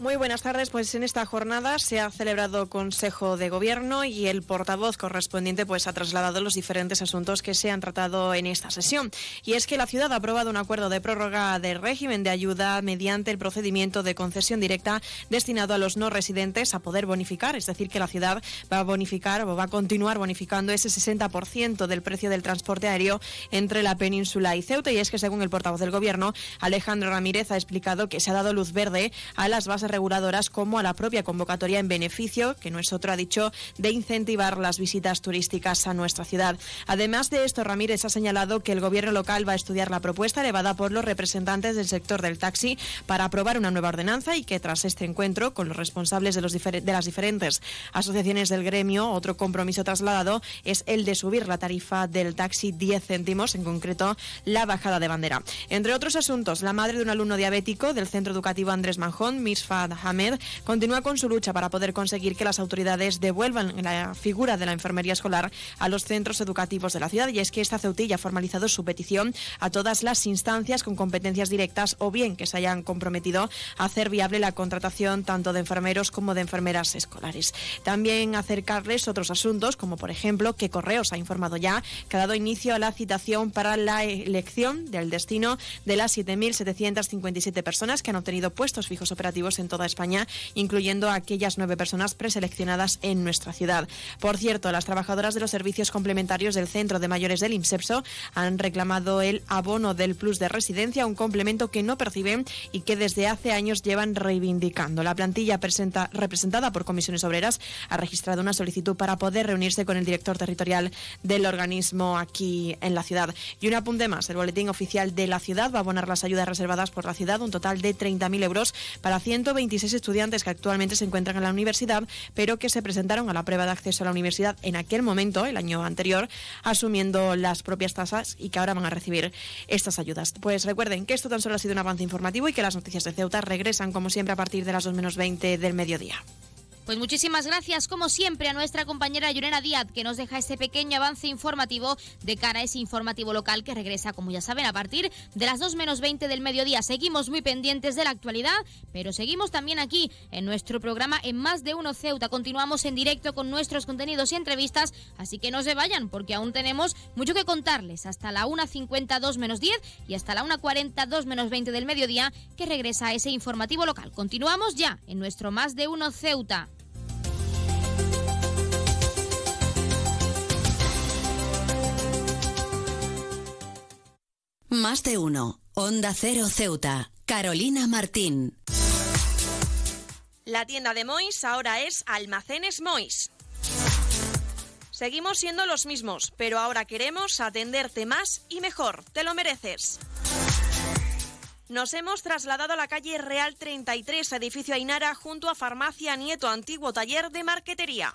Muy buenas tardes. Pues en esta jornada se ha celebrado Consejo de Gobierno y el portavoz correspondiente pues ha trasladado los diferentes asuntos que se han tratado en esta sesión. Y es que la ciudad ha aprobado un acuerdo de prórroga del régimen de ayuda mediante el procedimiento de concesión directa destinado a los no residentes a poder bonificar, es decir, que la ciudad va a bonificar o va a continuar bonificando ese 60% del precio del transporte aéreo entre la península y Ceuta. Y es que según el portavoz del Gobierno, Alejandro Ramírez ha explicado que se ha dado luz verde a las bases reguladoras como a la propia convocatoria en beneficio, que no es otro, ha dicho, de incentivar las visitas turísticas a nuestra ciudad. Además de esto, Ramírez ha señalado que el gobierno local va a estudiar la propuesta elevada por los representantes del sector del taxi para aprobar una nueva ordenanza y que tras este encuentro con los responsables de, de las diferentes asociaciones del gremio, otro compromiso trasladado es el de subir la tarifa del taxi 10 céntimos, en concreto la bajada de bandera. Entre otros asuntos, la madre de un alumno diabético del centro educativo Andrés Manjón, Misfad Hamed, continúa con su lucha para poder conseguir que las autoridades devuelvan la figura de la enfermería escolar a los centros educativos de la ciudad. Y es que esta ceutilla ha formalizado su petición a todas las instancias con competencias directas o bien que se hayan comprometido a hacer viable la contratación tanto de enfermeros como de enfermeras escolares. También acercarles otros asuntos, como por ejemplo que Correos ha informado ya que ha dado inicio a la citación para la elección del destino de las 7.757 personas que han obtenido puestos fijos operativos en toda España, incluyendo aquellas nueve personas preseleccionadas en nuestra ciudad. Por cierto, las trabajadoras de los servicios complementarios del Centro de Mayores del IMSEPSO han reclamado el abono del plus de residencia, un complemento que no perciben y que desde hace años llevan reivindicando. La plantilla presenta, representada por comisiones obreras ha registrado una solicitud para poder reunirse con el director territorial del organismo aquí en la ciudad. Y un apunte más, el boletín oficial de la ciudad va a abonar las ayudas reservadas por la ciudad, un total de 30.000 euros para 126 estudiantes que actualmente se encuentran en la universidad, pero que se presentaron a la prueba de acceso a la universidad en aquel momento, el año anterior, asumiendo las propias tasas y que ahora van a recibir estas ayudas. Pues recuerden que esto tan solo ha sido un avance informativo y que las noticias de Ceuta regresan como siempre a partir de las 2 menos 20 del mediodía. Pues muchísimas gracias, como siempre, a nuestra compañera Yurena Díaz, que nos deja ese pequeño avance informativo de cara a ese informativo local que regresa, como ya saben, a partir de las 2 menos 20 del mediodía. Seguimos muy pendientes de la actualidad, pero seguimos también aquí en nuestro programa en Más de Uno Ceuta. Continuamos en directo con nuestros contenidos y entrevistas, así que no se vayan, porque aún tenemos mucho que contarles. Hasta la 1.52 menos 10 y hasta la 1.42 menos 20 del mediodía, que regresa ese informativo local. Continuamos ya en nuestro Más de Uno Ceuta. Más de uno. Onda Cero Ceuta. Carolina Martín. La tienda de Mois ahora es Almacenes Mois. Seguimos siendo los mismos, pero ahora queremos atenderte más y mejor. Te lo mereces. Nos hemos trasladado a la calle Real 33, edificio Ainara, junto a Farmacia Nieto, antiguo taller de marquetería.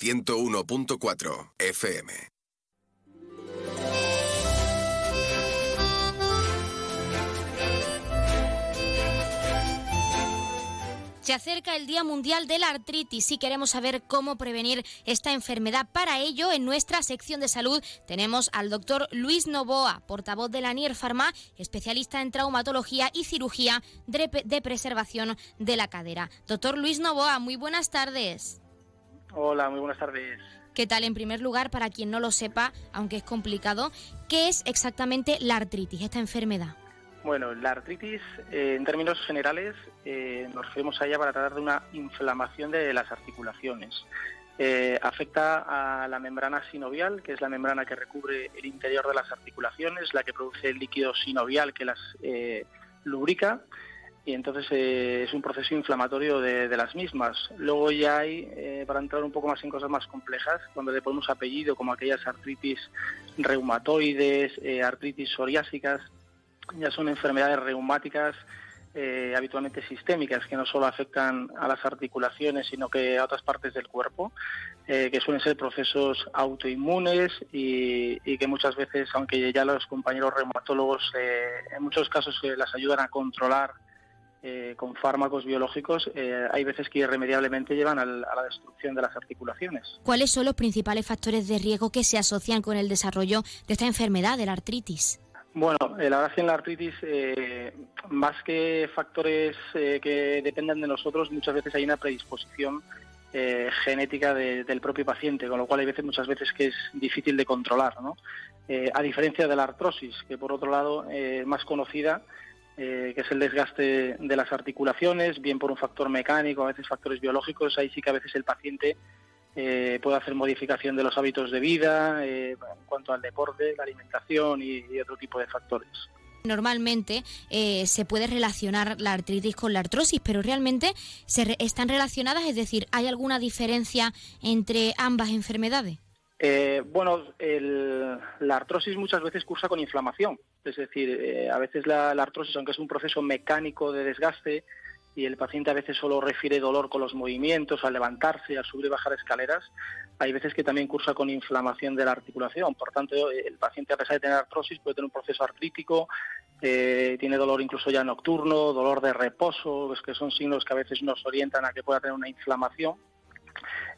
101.4 FM. Se acerca el Día Mundial de la Artritis y queremos saber cómo prevenir esta enfermedad. Para ello, en nuestra sección de salud tenemos al doctor Luis Novoa, portavoz de la NIR Pharma, especialista en traumatología y cirugía de preservación de la cadera. Doctor Luis Novoa, muy buenas tardes. Hola, muy buenas tardes. ¿Qué tal? En primer lugar, para quien no lo sepa, aunque es complicado, ¿qué es exactamente la artritis, esta enfermedad? Bueno, la artritis, eh, en términos generales, eh, nos referimos a ella para tratar de una inflamación de las articulaciones. Eh, afecta a la membrana sinovial, que es la membrana que recubre el interior de las articulaciones, la que produce el líquido sinovial que las lubrica y entonces es un proceso inflamatorio de, las mismas. Luego ya hay, para entrar un poco más en cosas más complejas, cuando le ponemos apellido, como aquellas artritis reumatoides, artritis psoriásicas, ya son enfermedades reumáticas eh, habitualmente sistémicas que no solo afectan a las articulaciones sino que a otras partes del cuerpo eh, que suelen ser procesos autoinmunes y, que muchas veces aunque ya los compañeros reumatólogos eh, en muchos casos las ayudan a controlar con fármacos biológicos, hay veces que irremediablemente llevan a la destrucción de las articulaciones. ¿Cuáles son los principales factores de riesgo que se asocian con el desarrollo de esta enfermedad, de la artritis? Bueno, eh, la verdad es que en la artritis, eh, más que factores eh, que dependen de nosotros, muchas veces hay una predisposición genética del propio paciente, con lo cual hay veces, muchas veces que es difícil de controlar, ¿no? a diferencia de la artrosis, que por otro lado es más conocida, que es el desgaste de las articulaciones, bien por un factor mecánico, a veces factores biológicos, ahí sí que a veces el paciente eh, puede hacer modificación de los hábitos de vida eh, en cuanto al deporte, la alimentación y, otro tipo de factores. Normalmente eh, se puede relacionar la artritis con la artrosis, pero realmente se están relacionadas, es decir, ¿hay alguna diferencia entre ambas enfermedades? Bueno, la artrosis muchas veces cursa con inflamación, es decir, a veces la artrosis, aunque es un proceso mecánico de desgaste, y el paciente a veces solo refiere dolor con los movimientos, al levantarse, al subir y bajar escaleras, hay veces que también cursa con inflamación de la articulación. Por tanto, el paciente, a pesar de tener artrosis, puede tener un proceso artrítico, eh, tiene dolor incluso ya nocturno, dolor de reposo, es que son signos que a veces nos orientan a que pueda tener una inflamación.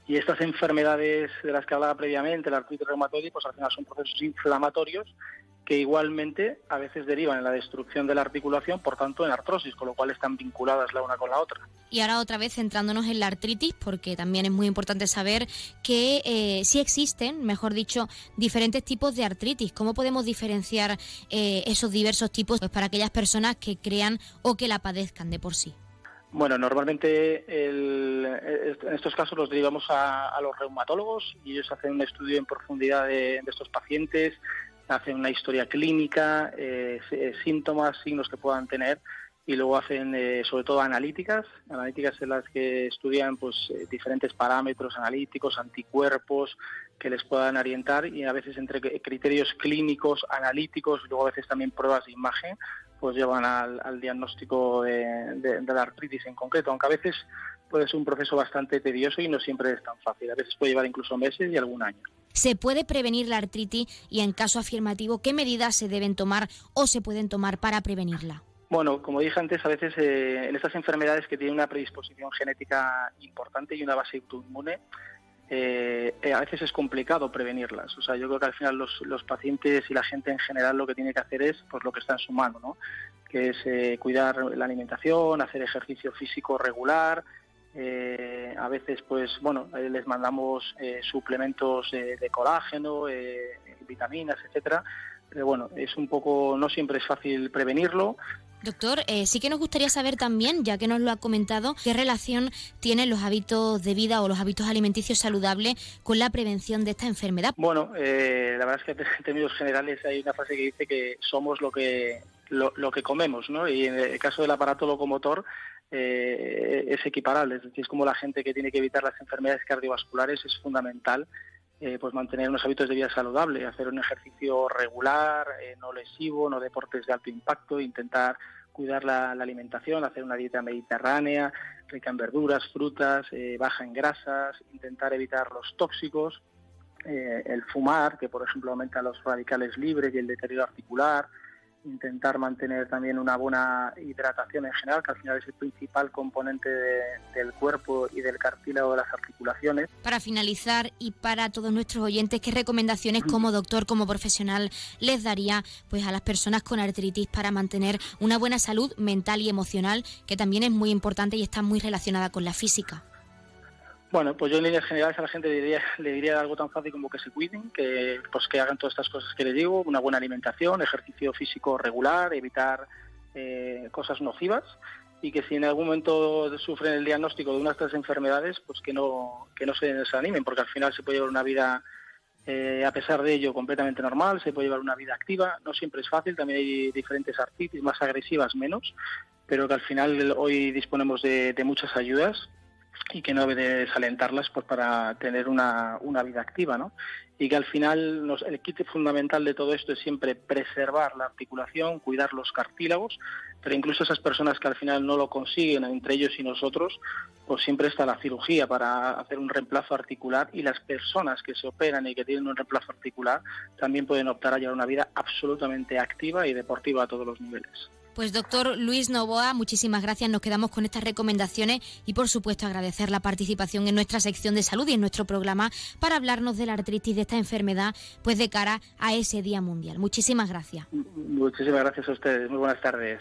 Y estas enfermedades de las que hablaba previamente, la artritis reumatoide, pues al final son procesos inflamatorios que igualmente a veces derivan en la destrucción de la articulación, por tanto en artrosis, con lo cual están vinculadas la una con la otra. Y ahora otra vez centrándonos en la artritis, porque también es muy importante saber que eh, sí existen, mejor dicho, diferentes tipos de artritis. ¿Cómo podemos diferenciar eh, esos diversos tipos pues, para aquellas personas que crean o que la padezcan de por sí? Bueno, normalmente en estos casos los derivamos a, los reumatólogos y ellos hacen un estudio en profundidad de estos pacientes, hacen una historia clínica, eh, eh, síntomas, signos que puedan tener y luego hacen eh, sobre todo analíticas, analíticas en las que estudian pues diferentes parámetros analíticos, anticuerpos que les puedan orientar y a veces entre criterios clínicos, analíticos y luego a veces también pruebas de imagen pues llevan al, diagnóstico de, la artritis en concreto, aunque a veces puede ser un proceso bastante tedioso y no siempre es tan fácil, a veces puede llevar incluso meses y algún año. ¿Se puede prevenir la artritis y en caso afirmativo qué medidas se deben tomar o se pueden tomar para prevenirla? Bueno, como dije antes, a veces eh, en estas enfermedades que tienen una predisposición genética importante y una base autoinmune, eh, eh, a veces es complicado prevenirlas. O sea, yo creo que al final los, pacientes y la gente en general lo que tiene que hacer es pues lo que está en su mano, ¿no? que es cuidar la alimentación, hacer ejercicio físico regular, eh, a veces, pues bueno, eh, les mandamos eh, suplementos de colágeno, vitaminas, etcétera. Pero bueno, es un poco, no siempre es fácil prevenirlo. Doctor, sí que nos gustaría saber también, ya que nos lo ha comentado, qué relación tienen los hábitos de vida o los hábitos alimenticios saludables con la prevención de esta enfermedad. Bueno, la verdad es que en *laughs* términos generales hay una frase que dice que somos lo que lo, lo que comemos, ¿no? Y en el caso del aparato locomotor, eh, es equiparable. Es decir, es como la gente que tiene que evitar las enfermedades cardiovasculares, es fundamental eh, pues mantener unos hábitos de vida saludable, hacer un ejercicio regular, eh, no lesivo, no deportes de alto impacto, intentar cuidar la, alimentación, hacer una dieta mediterránea, rica en verduras, frutas, baja en grasas, intentar evitar los tóxicos, el fumar, que por ejemplo aumenta los radicales libres y el deterioro articular, intentar mantener también una buena hidratación en general, que al final es el principal componente del cuerpo y del cartílago de las articulaciones. Para finalizar y para todos nuestros oyentes, ¿qué recomendaciones como doctor, como profesional les daría pues a las personas con artritis para mantener una buena salud mental y emocional, que también es muy importante y está muy relacionada con la física? Bueno, pues yo en líneas generales a la gente le diría, le algo tan fácil como que se cuiden, que pues que hagan todas estas cosas que les digo, una buena alimentación, ejercicio físico regular, evitar eh, cosas nocivas y que si en algún momento sufren el diagnóstico de una de estas enfermedades, pues que no, que no se desanimen, porque al final se puede llevar una vida, eh, a pesar de ello, completamente normal, se puede llevar una vida activa, no siempre es fácil, también hay diferentes artritis más agresivas, menos, pero que al final hoy disponemos de muchas ayudas y que no debe desalentarlas pues para tener una, una vida activa, ¿no? Y que al final el kit fundamental de todo esto es siempre preservar la articulación, cuidar los cartílagos, pero incluso esas personas que al final no lo consiguen, entre ellos y nosotros, pues siempre está la cirugía para hacer un reemplazo articular y las personas que se operan y que tienen un reemplazo articular también pueden optar a llevar una vida absolutamente activa y deportiva a todos los niveles. Pues doctor Luis Novoa, muchísimas gracias. Nos quedamos con estas recomendaciones y por supuesto agradecer la participación en nuestra sección de salud y en nuestro programa para hablarnos de la artritis de esta enfermedad, pues de cara a ese Día Mundial. Muchísimas gracias. Muchísimas gracias a ustedes. Muy buenas tardes.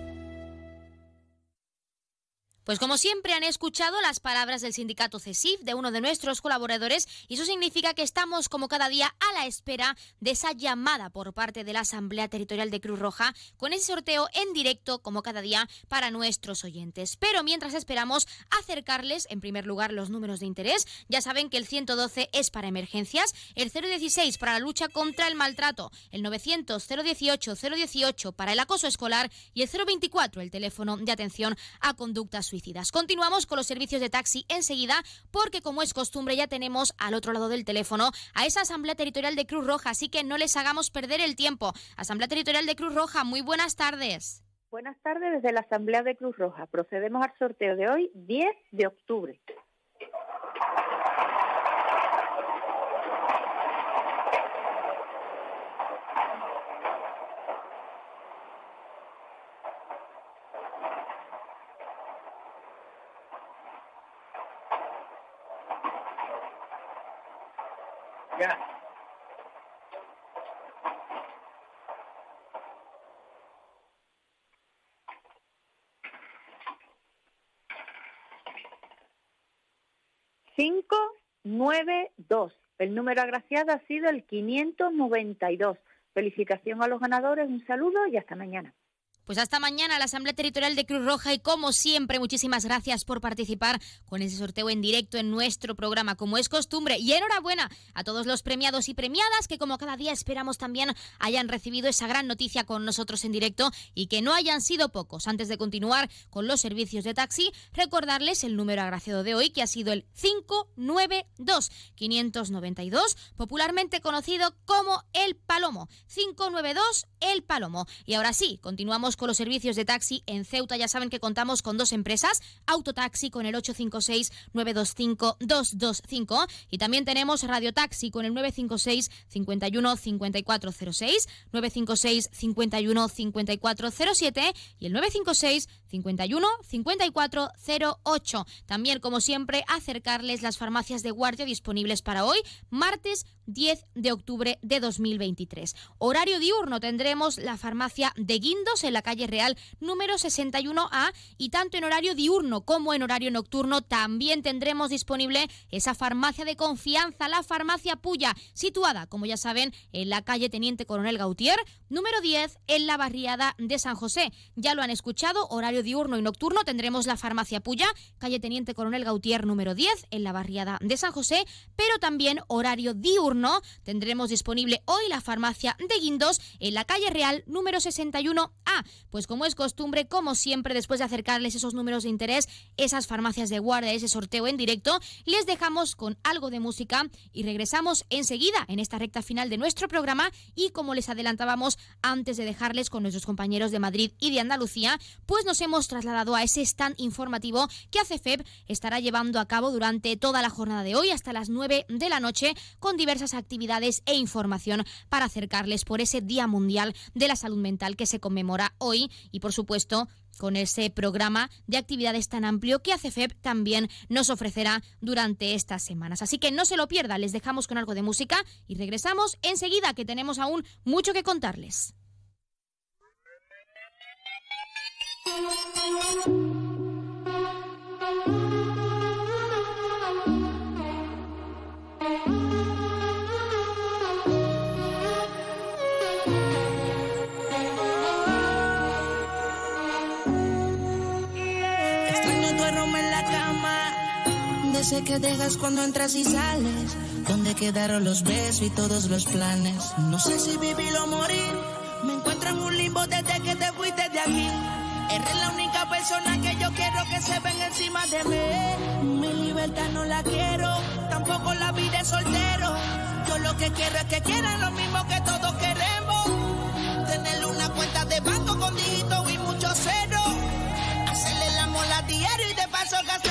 Pues como siempre han escuchado las palabras del sindicato CESIF, de uno de nuestros colaboradores, y eso significa que estamos como cada día a la espera de esa llamada por parte de la Asamblea Territorial de Cruz Roja con ese sorteo en directo como cada día para nuestros oyentes. Pero mientras esperamos acercarles en primer lugar los números de interés, ya saben que el 112 es para emergencias, el 016 para la lucha contra el maltrato, el 900 018 018 para el acoso escolar y el 024 el teléfono de atención a conductas suicidas. Continuamos con los servicios de taxi enseguida porque como es costumbre ya tenemos al otro lado del teléfono a esa Asamblea Territorial de Cruz Roja, así que no les hagamos perder el tiempo. Asamblea Territorial de Cruz Roja, muy buenas tardes. Buenas tardes desde la Asamblea de Cruz Roja. Procedemos al sorteo de hoy, 10 de octubre. 2. El número agraciado ha sido el 592. Felicitación a los ganadores, un saludo y hasta mañana. Pues hasta mañana la Asamblea Territorial de Cruz Roja y como siempre muchísimas gracias por participar con ese sorteo en directo en nuestro programa como es costumbre y enhorabuena a todos los premiados y premiadas que como cada día esperamos también hayan recibido esa gran noticia con nosotros en directo y que no hayan sido pocos. Antes de continuar con los servicios de taxi, recordarles el número agraciado de hoy que ha sido el 592 592, popularmente conocido como El Palomo. 592 El Palomo. Y ahora sí, continuamos con los servicios de taxi en Ceuta. Ya saben que contamos con dos empresas, Autotaxi con el 856-925-225 y también tenemos Radio Taxi con el 956 51 5406, 956 51 5407 y el 956 51 5408. También, como siempre, acercarles las farmacias de guardia disponibles para hoy, martes 10 de octubre de 2023. Horario diurno tendremos la farmacia de Guindos en la calle Real número 61A y tanto en horario diurno como en horario nocturno también tendremos disponible esa farmacia de confianza, la farmacia Puya, situada, como ya saben, en la calle Teniente Coronel Gautier, número 10 en la barriada de San José. Ya lo han escuchado, horario diurno y nocturno tendremos la farmacia Puya, calle Teniente Coronel Gautier número 10, en la barriada de San José, pero también horario diurno tendremos disponible hoy la farmacia de Guindos en la calle Real número 61A. Pues como es costumbre, como siempre, después de acercarles esos números de interés, esas farmacias de guardia, ese sorteo en directo, les dejamos con algo de música y regresamos enseguida en esta recta final de nuestro programa y como les adelantábamos antes de dejarles con nuestros compañeros de Madrid y de Andalucía, pues nos hemos trasladado a ese stand informativo que ACEFEB estará llevando a cabo durante toda la jornada de hoy hasta las 9 de la noche con diversas actividades e información para acercarles por ese Día Mundial de la Salud Mental que se conmemora hoy y por supuesto con ese programa de actividades tan amplio que ACEFEB también nos ofrecerá durante estas semanas. Así que no se lo pierda, les dejamos con algo de música y regresamos enseguida que tenemos aún mucho que contarles. Extraño tu aroma en la cama, de ese que dejas cuando entras y sales. Donde quedaron los besos y todos los planes. No sé si vivir o morir. Eres la única persona que yo quiero que se venga encima de mí. Mi libertad no la quiero, tampoco la vida de soltero. Yo lo que quiero es que quieran lo mismo que todos queremos. Tener una cuenta de banco con dígitos y muchos ceros. Hacerle la mola diario y de paso gastar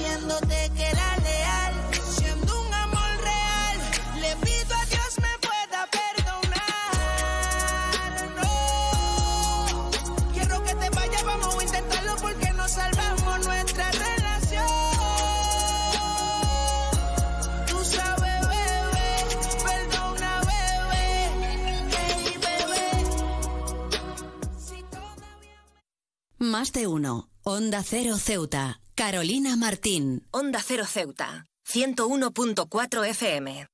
diciéndote que era leal. Siendo un amor real. Le pido a Dios me pueda perdonar. No. Quiero que te vayas, vamos a intentarlo porque no salvamos nuestra relación. Tú sabes, bebé, perdona, bebé, ey, bebé. Más de uno. Onda Cero Ceuta. Carolina Martín. Onda Cero Ceuta, 101.4 FM.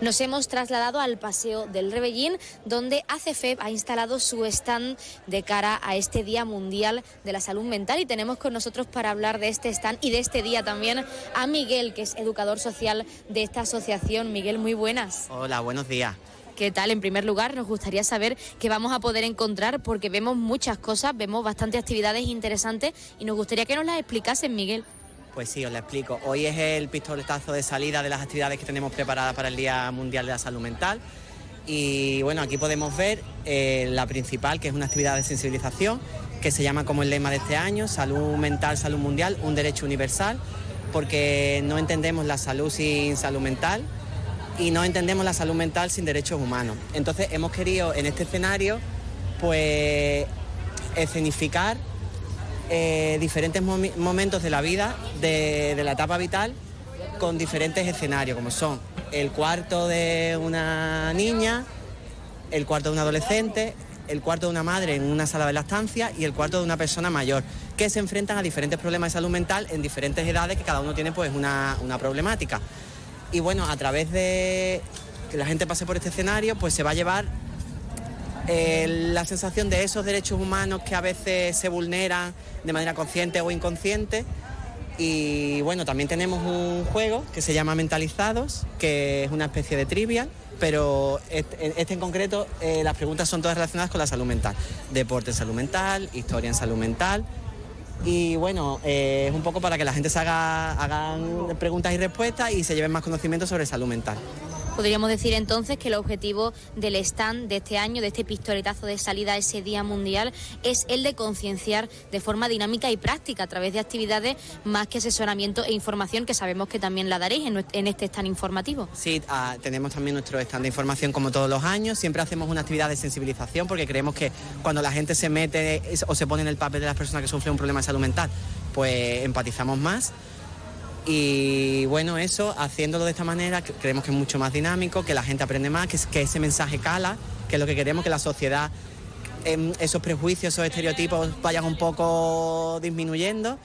Nos hemos trasladado al Paseo del Rebellín, donde ACEFEB ha instalado su stand de cara a este Día Mundial de la Salud Mental. Y tenemos con nosotros para hablar de este stand y de este día también a Miguel, que es educador social de esta asociación. Miguel, muy buenas. Hola, buenos días. ¿Qué tal? En primer lugar, nos gustaría saber qué vamos a poder encontrar porque vemos muchas cosas, vemos bastantes actividades interesantes y nos gustaría que nos las explicasen, Miguel. Pues sí, os lo explico. Hoy es el pistoletazo de salida de las actividades que tenemos preparadas para el Día Mundial de la Salud Mental. Y bueno, aquí podemos ver eh, la principal, que es una actividad de sensibilización, que se llama como el lema de este año, Salud Mental, Salud Mundial, un derecho universal, porque no entendemos la salud sin salud mental y no entendemos la salud mental sin derechos humanos. Entonces hemos querido en este escenario, pues, escenificar eh, diferentes momentos de la vida, de, de la etapa vital, con diferentes escenarios, como son el cuarto de una niña, el cuarto de un adolescente, el cuarto de una madre en una sala de lactancia y el cuarto de una persona mayor, que se enfrentan a diferentes problemas de salud mental en diferentes edades, que cada uno tiene pues una, una problemática. Y bueno, a través de que la gente pase por este escenario, pues se va a llevar eh, la sensación de esos derechos humanos que a veces se vulneran de manera consciente o inconsciente. Y bueno, también tenemos un juego que se llama Mentalizados, que es una especie de trivia, pero este, este en concreto las preguntas son todas relacionadas con la salud mental. Deporte en salud mental, historia en salud mental Y bueno, eh, es un poco para que la gente se haga hagan preguntas y respuestas y se lleven más conocimiento sobre salud mental. Podríamos decir entonces que el objetivo del stand de este año, de este pistoletazo de salida a ese Día Mundial, es el de concienciar de forma dinámica y práctica a través de actividades más que asesoramiento e información que sabemos que también la daréis en, este stand informativo. Sí, ah, tenemos también nuestro stand de información como todos los años. Siempre hacemos una actividad de sensibilización porque creemos que cuando la gente se mete o se pone en el papel de las personas que sufren un problema de salud mental, pues empatizamos más y bueno, eso, haciéndolo de esta manera, creemos que es mucho más dinámico, que la gente aprende más, que, ese mensaje cala, que es lo que queremos, que la sociedad, em, esos prejuicios, esos estereotipos vayan un poco disminuyendo.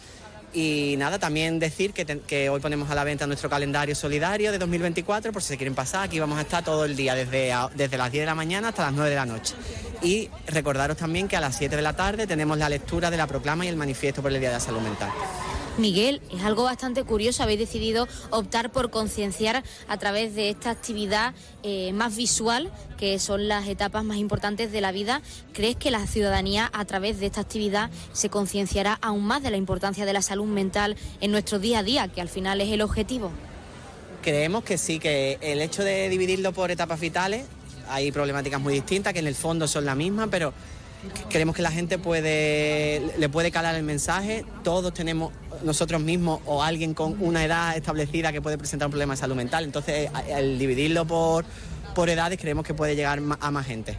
Y nada, también decir que, hoy ponemos a la venta nuestro calendario solidario de 2024, por si se quieren pasar, aquí vamos a estar todo el día, desde, desde las 10 de la mañana hasta las 9 de la noche. Y recordaros también que a las 7 de la tarde tenemos la lectura de la proclama y el manifiesto por el Día de la Salud Mental. Miguel, es algo bastante curioso, habéis decidido optar por concienciar a través de esta actividad eh, más visual, que son las etapas más importantes de la vida. ¿Crees que la ciudadanía a través de esta actividad se concienciará aún más de la importancia de la salud mental en nuestro día a día, que al final es el objetivo? Creemos que sí, que el hecho de dividirlo por etapas vitales, hay problemáticas muy distintas, que en el fondo son las mismas, pero Creemos que la gente puede, le puede calar el mensaje. Todos tenemos nosotros mismos o alguien con una edad establecida que puede presentar un problema de salud mental. Entonces, al dividirlo por, por edades, creemos que puede llegar a más gente.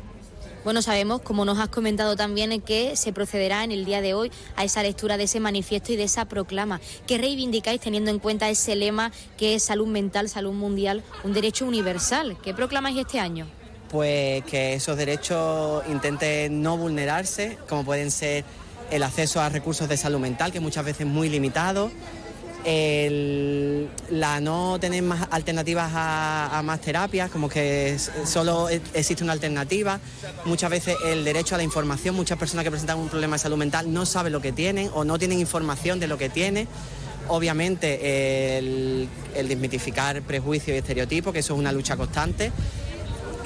Bueno, sabemos, como nos has comentado también, que se procederá en el día de hoy a esa lectura de ese manifiesto y de esa proclama. ¿Qué reivindicáis teniendo en cuenta ese lema que es salud mental, salud mundial, un derecho universal? ¿Qué proclamáis este año? Pues que esos derechos intenten no vulnerarse, como pueden ser el acceso a recursos de salud mental, que muchas veces es muy limitado, la no tener más alternativas a, más terapias, como que solo existe una alternativa. Muchas veces el derecho a la información, muchas personas que presentan un problema de salud mental no saben lo que tienen o no tienen información de lo que tienen. Obviamente el desmitificar prejuicios y estereotipos, que eso es una lucha constante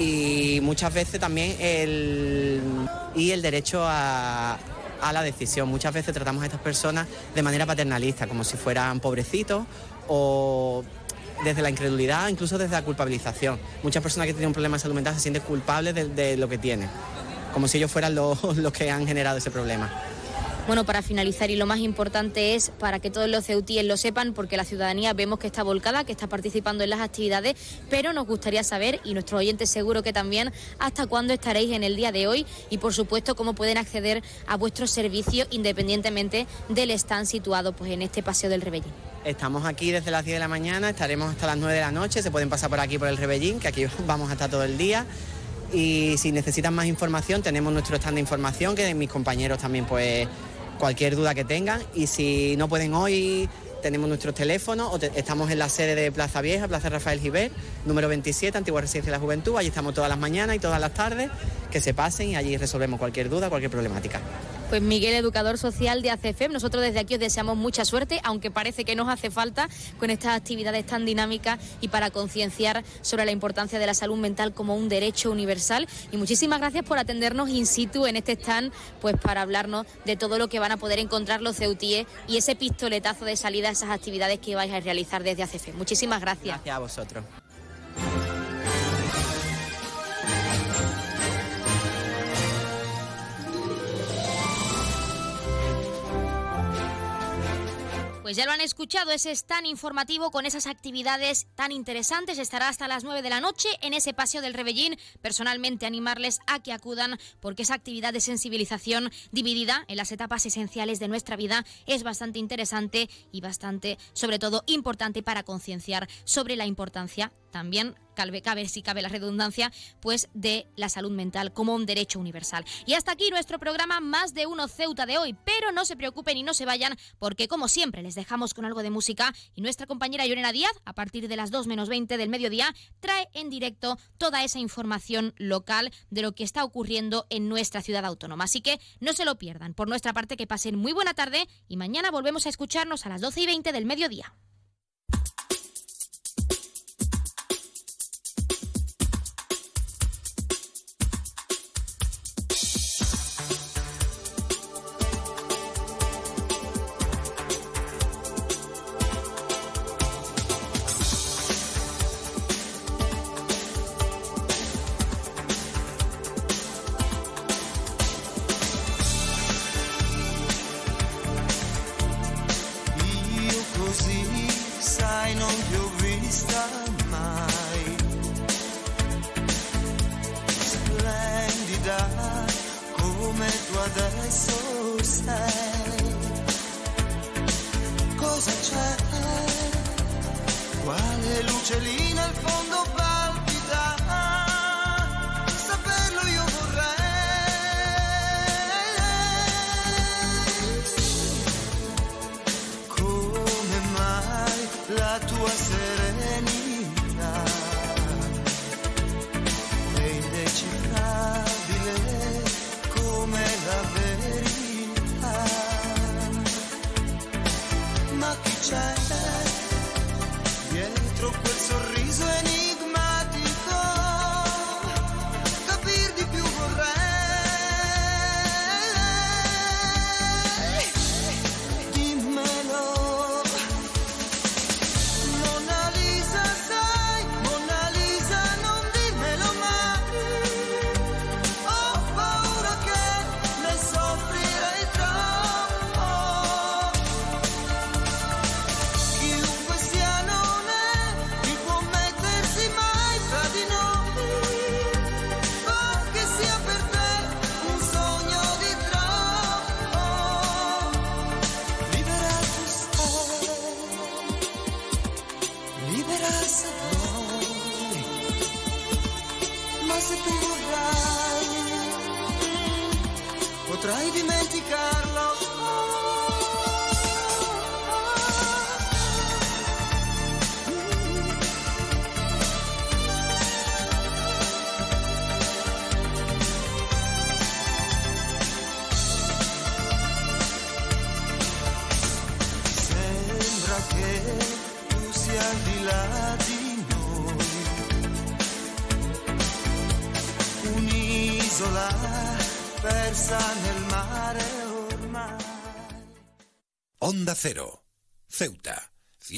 y muchas veces también el, y el derecho a, la decisión. Muchas veces tratamos a estas personas de manera paternalista, como si fueran pobrecitos o desde la incredulidad, incluso desde la culpabilización. Muchas personas que tienen un problema de salud mental se sienten culpables de, lo que tienen, como si ellos fueran *laughs* los que han generado ese problema. Bueno, para finalizar y lo más importante es para que todos los ceutíes lo sepan, porque la ciudadanía vemos que está volcada, que está participando en las actividades, pero nos gustaría saber, y nuestros oyentes seguro que también, hasta cuándo estaréis en el día de hoy y por supuesto cómo pueden acceder a vuestros servicios independientemente del stand situado pues, en este Paseo del Rebellín. Estamos aquí desde las 10 de la mañana, estaremos hasta las 9 de la noche, se pueden pasar por aquí por el Rebellín, que aquí *laughs* vamos a estar todo el día y si necesitan más información tenemos nuestro stand de información que mis compañeros también pues cualquier duda que tengan y si no pueden hoy tenemos nuestros teléfonos, estamos en la sede de Plaza Vieja, Plaza Rafael Giver, número 27, Antigua Residencia de la Juventud, allí estamos todas las mañanas y todas las tardes, que se pasen y allí resolvemos cualquier duda, cualquier problemática. Pues Miguel, educador social de ACFEM, nosotros desde aquí os deseamos mucha suerte, aunque parece que nos hace falta con estas actividades tan dinámicas y para concienciar sobre la importancia de la salud mental como un derecho universal. Y muchísimas gracias por atendernos in situ en este stand, pues para hablarnos de todo lo que van a poder encontrar los ceutíes y ese pistoletazo de salida a esas actividades que vais a realizar desde ACFEM. Muchísimas gracias. Gracias a vosotros. Pues ya lo han escuchado, ese es tan informativo con esas actividades tan interesantes. Estará hasta las 9 de la noche en ese paseo del Rebellín. Personalmente animarles a que acudan porque esa actividad de sensibilización dividida en las etapas esenciales de nuestra vida es bastante interesante y bastante, sobre todo, importante para concienciar sobre la importancia también cabe, si cabe la redundancia, pues de la salud mental como un derecho universal. Y hasta aquí nuestro programa Más de Uno Ceuta de hoy, pero no se preocupen y no se vayan porque como siempre les dejamos con algo de música y nuestra compañera Llorena Díaz, a partir de las 2 menos 20 del mediodía, trae en directo toda esa información local de lo que está ocurriendo en nuestra ciudad autónoma. Así que no se lo pierdan. Por nuestra parte, que pasen muy buena tarde y mañana volvemos a escucharnos a las 12 y 20 del mediodía.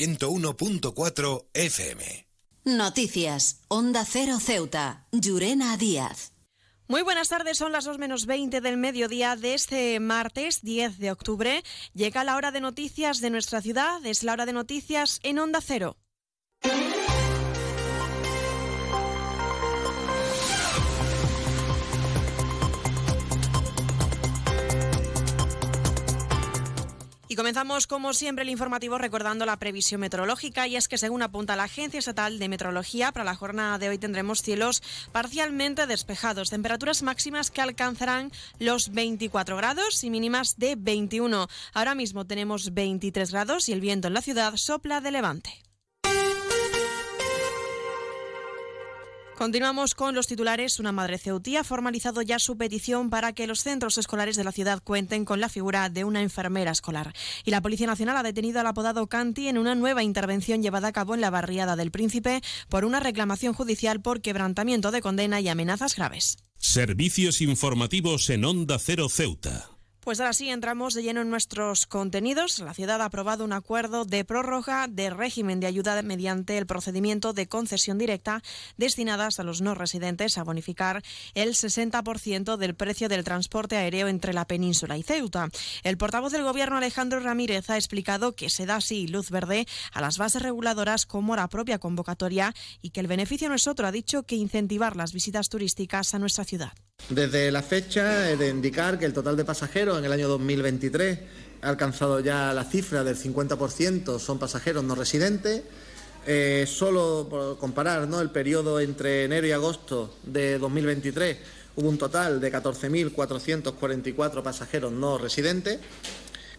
101.4 FM. Noticias. Onda Cero Ceuta. Llurena Díaz. Muy buenas tardes, son las 2 menos 20 del mediodía de este martes 10 de octubre. Llega la hora de noticias de nuestra ciudad, es la hora de noticias en Onda Cero. Y comenzamos, como siempre, el informativo recordando la previsión meteorológica. Y es que, según apunta la Agencia Estatal de Meteorología, para la jornada de hoy tendremos cielos parcialmente despejados, temperaturas máximas que alcanzarán los 24 grados y mínimas de 21. Ahora mismo tenemos 23 grados y el viento en la ciudad sopla de levante. Continuamos con los titulares. Una madre ceutí ha formalizado ya su petición para que los centros escolares de la ciudad cuenten con la figura de una enfermera escolar. Y la Policía Nacional ha detenido al apodado Canti en una nueva intervención llevada a cabo en la barriada del Príncipe por una reclamación judicial por quebrantamiento de condena y amenazas graves. Servicios informativos en Onda Cero Ceuta. Pues ahora sí, entramos de lleno en nuestros contenidos. La ciudad ha aprobado un acuerdo de prórroga de régimen de ayuda mediante el procedimiento de concesión directa destinadas a los no residentes a bonificar el 60% del precio del transporte aéreo entre la península y Ceuta. El portavoz del Gobierno, Alejandro Ramírez, ha explicado que se da así luz verde a las bases reguladoras como la propia convocatoria y que el beneficio no es otro, ha dicho, que incentivar las visitas turísticas a nuestra ciudad. Desde la fecha he de indicar que el total de pasajeros en el año 2023 ha alcanzado ya la cifra del 50%, son pasajeros no residentes. Eh, solo por comparar ¿no? el periodo entre enero y agosto de 2023 hubo un total de 14.444 pasajeros no residentes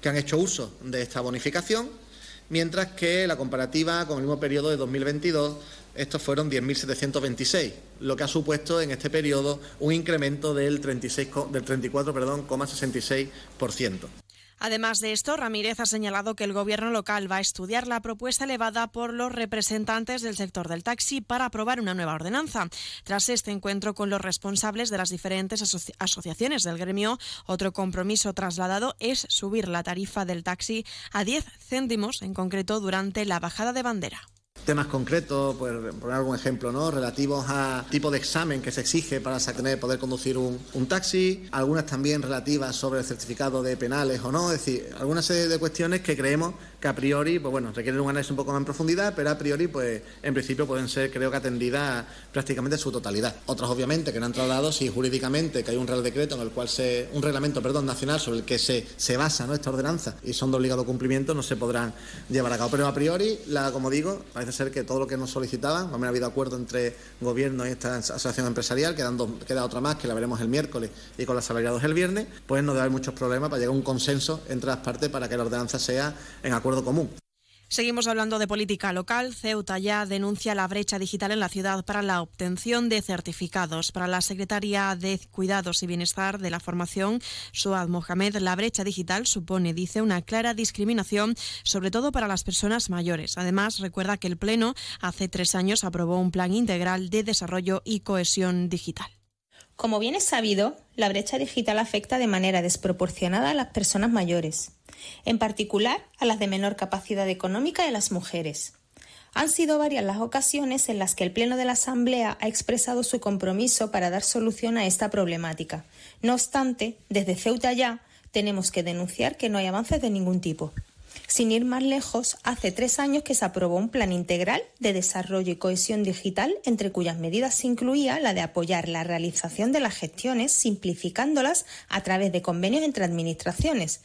que han hecho uso de esta bonificación, mientras que la comparativa con el mismo periodo de 2022 estos fueron 10.726, lo que ha supuesto en este periodo un incremento del, 36, del 34,66%. Además de esto, Ramírez ha señalado que el Gobierno local va a estudiar la propuesta elevada por los representantes del sector del taxi para aprobar una nueva ordenanza. Tras este encuentro con los responsables de las diferentes asoci asociaciones del gremio, otro compromiso trasladado es subir la tarifa del taxi a 10 céntimos, en concreto durante la bajada de bandera. Temas concretos, pues poner algún ejemplo, ¿no? Relativos a tipo de examen que se exige para tener, poder conducir un, taxi, algunas también relativas sobre el certificado de penales o no, es decir, alguna serie de cuestiones que creemos que a priori, pues bueno, requieren un análisis un poco más en profundidad, pero a priori, pues en principio pueden ser, creo que atendidas prácticamente su totalidad. Otras, obviamente, que no han trasladado si jurídicamente que hay un real decreto en el cual se, un reglamento, perdón, nacional sobre el que se, se basa ¿no? esta ordenanza y son de obligado cumplimiento, no se podrán llevar a cabo. Pero a priori, la, como digo, parece ser que todo lo que nos solicitaban, también ha habido acuerdo entre gobierno y esta asociación empresarial, quedando, queda otra más que la veremos el miércoles y con los asalariados el viernes, pues no debe haber muchos problemas para llegar a un consenso entre las partes para que la ordenanza sea en acuerdo común. Seguimos hablando de política local. Ceuta ya denuncia la brecha digital en la ciudad para la obtención de certificados. Para la secretaria de Cuidados y Bienestar de la Formación, Suad Mohamed, la brecha digital supone, dice, una clara discriminación, sobre todo para las personas mayores. Además, recuerda que el Pleno hace tres años aprobó un plan integral de desarrollo y cohesión digital. Como bien es sabido, la brecha digital afecta de manera desproporcionada a las personas mayores en particular a las de menor capacidad económica y a las mujeres. Han sido varias las ocasiones en las que el Pleno de la Asamblea ha expresado su compromiso para dar solución a esta problemática. No obstante, desde Ceuta ya tenemos que denunciar que no hay avances de ningún tipo. Sin ir más lejos, hace tres años que se aprobó un plan integral de desarrollo y cohesión digital, entre cuyas medidas se incluía la de apoyar la realización de las gestiones, simplificándolas a través de convenios entre administraciones.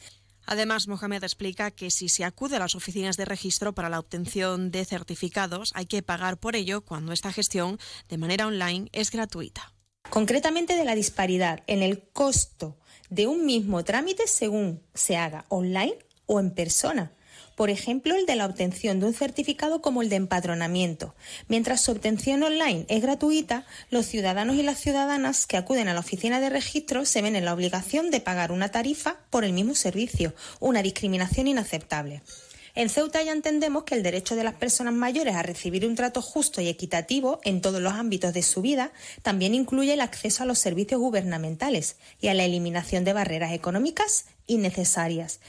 Además, Mohamed explica que si se acude a las oficinas de registro para la obtención de certificados, hay que pagar por ello cuando esta gestión, de manera online, es gratuita. Concretamente de la disparidad en el costo de un mismo trámite según se haga online o en persona por ejemplo el de la obtención de un certificado como el de empadronamiento. Mientras su obtención online es gratuita, los ciudadanos y las ciudadanas que acuden a la oficina de registro se ven en la obligación de pagar una tarifa por el mismo servicio, una discriminación inaceptable. En Ceuta ya entendemos que el derecho de las personas mayores a recibir un trato justo y equitativo en todos los ámbitos de su vida también incluye el acceso a los servicios gubernamentales y a la eliminación de barreras económicas innecesarias.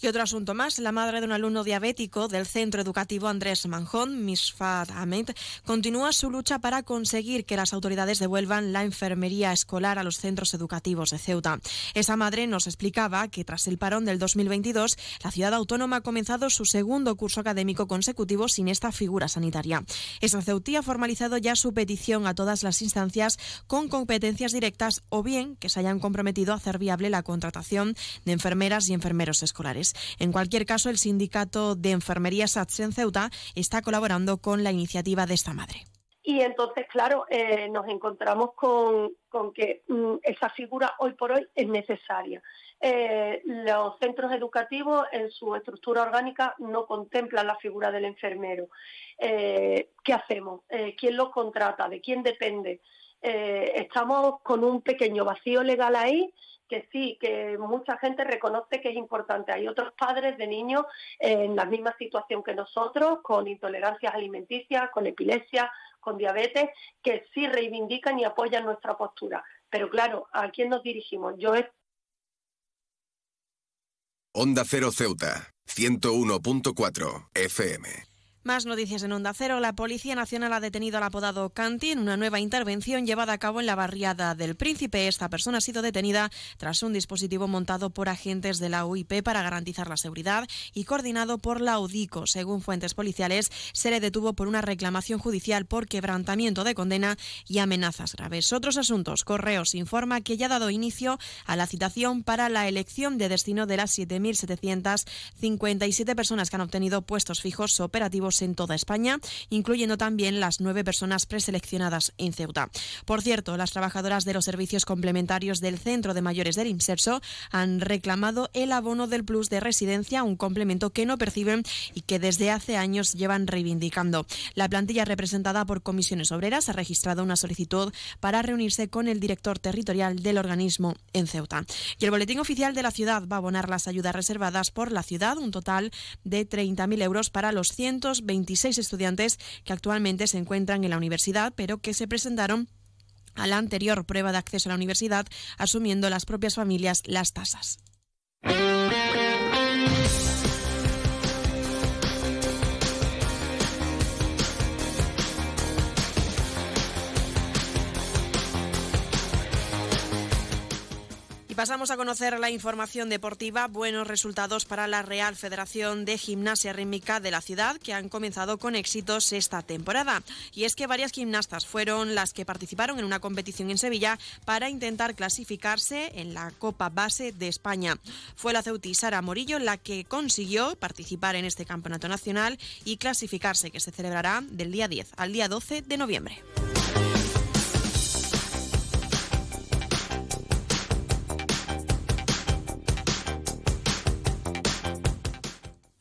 Y otro asunto más, la madre de un alumno diabético del centro educativo Andrés Manjón, Misfat Ahmed, continúa su lucha para conseguir que las autoridades devuelvan la enfermería escolar a los centros educativos de Ceuta. Esa madre nos explicaba que tras el parón del 2022, la ciudad autónoma ha comenzado su segundo curso académico consecutivo sin esta figura sanitaria. Esa ceutí ha formalizado ya su petición a todas las instancias con competencias directas o bien que se hayan comprometido a hacer viable la contratación de enfermeras y enfermeros escolares. En cualquier caso, el sindicato de enfermería SATS en Ceuta está colaborando con la iniciativa de esta madre. Y entonces, claro, eh, nos encontramos con, que mm, esa figura hoy por hoy es necesaria. Eh, los centros educativos en su estructura orgánica no contemplan la figura del enfermero. Eh, ¿Qué hacemos? ¿Quién los contrata? ¿De quién depende? Estamos con un pequeño vacío legal ahí que sí, que mucha gente reconoce que es importante. Hay otros padres de niños en la misma situación que nosotros, con intolerancias alimenticias, con epilepsia, con diabetes, que sí reivindican y apoyan nuestra postura. Pero claro, ¿a quién nos dirigimos? Yo es... Onda Cero Ceuta, 101.4 FM. Más noticias en Onda Cero. La Policía Nacional ha detenido al apodado Canti en una nueva intervención llevada a cabo en la barriada del Príncipe. Esta persona ha sido detenida tras un dispositivo montado por agentes de la UIP para garantizar la seguridad y coordinado por la UDICO. Según fuentes policiales, se le detuvo por una reclamación judicial por quebrantamiento de condena y amenazas graves. Otros asuntos. Correos informa que ya ha dado inicio a la citación para la elección de destino de las 7.757 personas que han obtenido puestos fijos operativos en toda España, incluyendo también las nueve personas preseleccionadas en Ceuta. Por cierto, las trabajadoras de los servicios complementarios del Centro de Mayores del Inserso han reclamado el abono del plus de residencia, un complemento que no perciben y que desde hace años llevan reivindicando. La plantilla representada por comisiones obreras ha registrado una solicitud para reunirse con el director territorial del organismo en Ceuta. Y el boletín oficial de la ciudad va a abonar las ayudas reservadas por la ciudad, un total de 30.000 euros para los cientos 26 estudiantes que actualmente se encuentran en la universidad, pero que se presentaron a la anterior prueba de acceso a la universidad, asumiendo las propias familias las tasas. Y pasamos a conocer la información deportiva. Buenos resultados para la Real Federación de Gimnasia Rítmica de la ciudad, que han comenzado con éxitos esta temporada. Y es que varias gimnastas fueron las que participaron en una competición en Sevilla para intentar clasificarse en la Copa Base de España. Fue la Ceuti Sara Morillo la que consiguió participar en este campeonato nacional y clasificarse, que se celebrará del día 10 al día 12 de noviembre.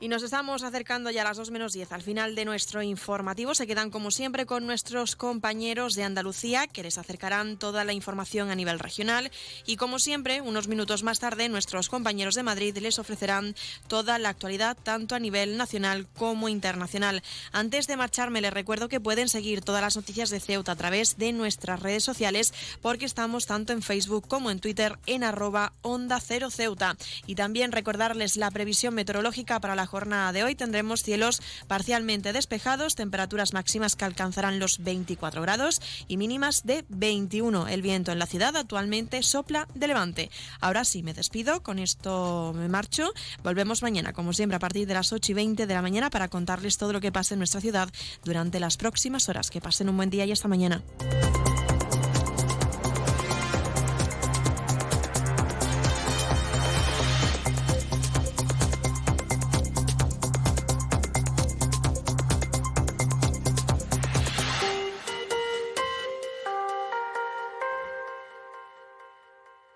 Y nos estamos acercando ya a las 2 menos 10 al final de nuestro informativo. Se quedan como siempre con nuestros compañeros de Andalucía que les acercarán toda la información a nivel regional. Y como siempre, unos minutos más tarde, nuestros compañeros de Madrid les ofrecerán toda la actualidad tanto a nivel nacional como internacional. Antes de marcharme, les recuerdo que pueden seguir todas las noticias de Ceuta a través de nuestras redes sociales porque estamos tanto en Facebook como en Twitter en arroba onda cero Ceuta. Y también recordarles la previsión meteorológica para la jornada de hoy tendremos cielos parcialmente despejados, temperaturas máximas que alcanzarán los 24 grados y mínimas de 21. El viento en la ciudad actualmente sopla de levante. Ahora sí, me despido, con esto me marcho. Volvemos mañana, como siempre, a partir de las 8 y 20 de la mañana para contarles todo lo que pasa en nuestra ciudad durante las próximas horas. Que pasen un buen día y hasta mañana.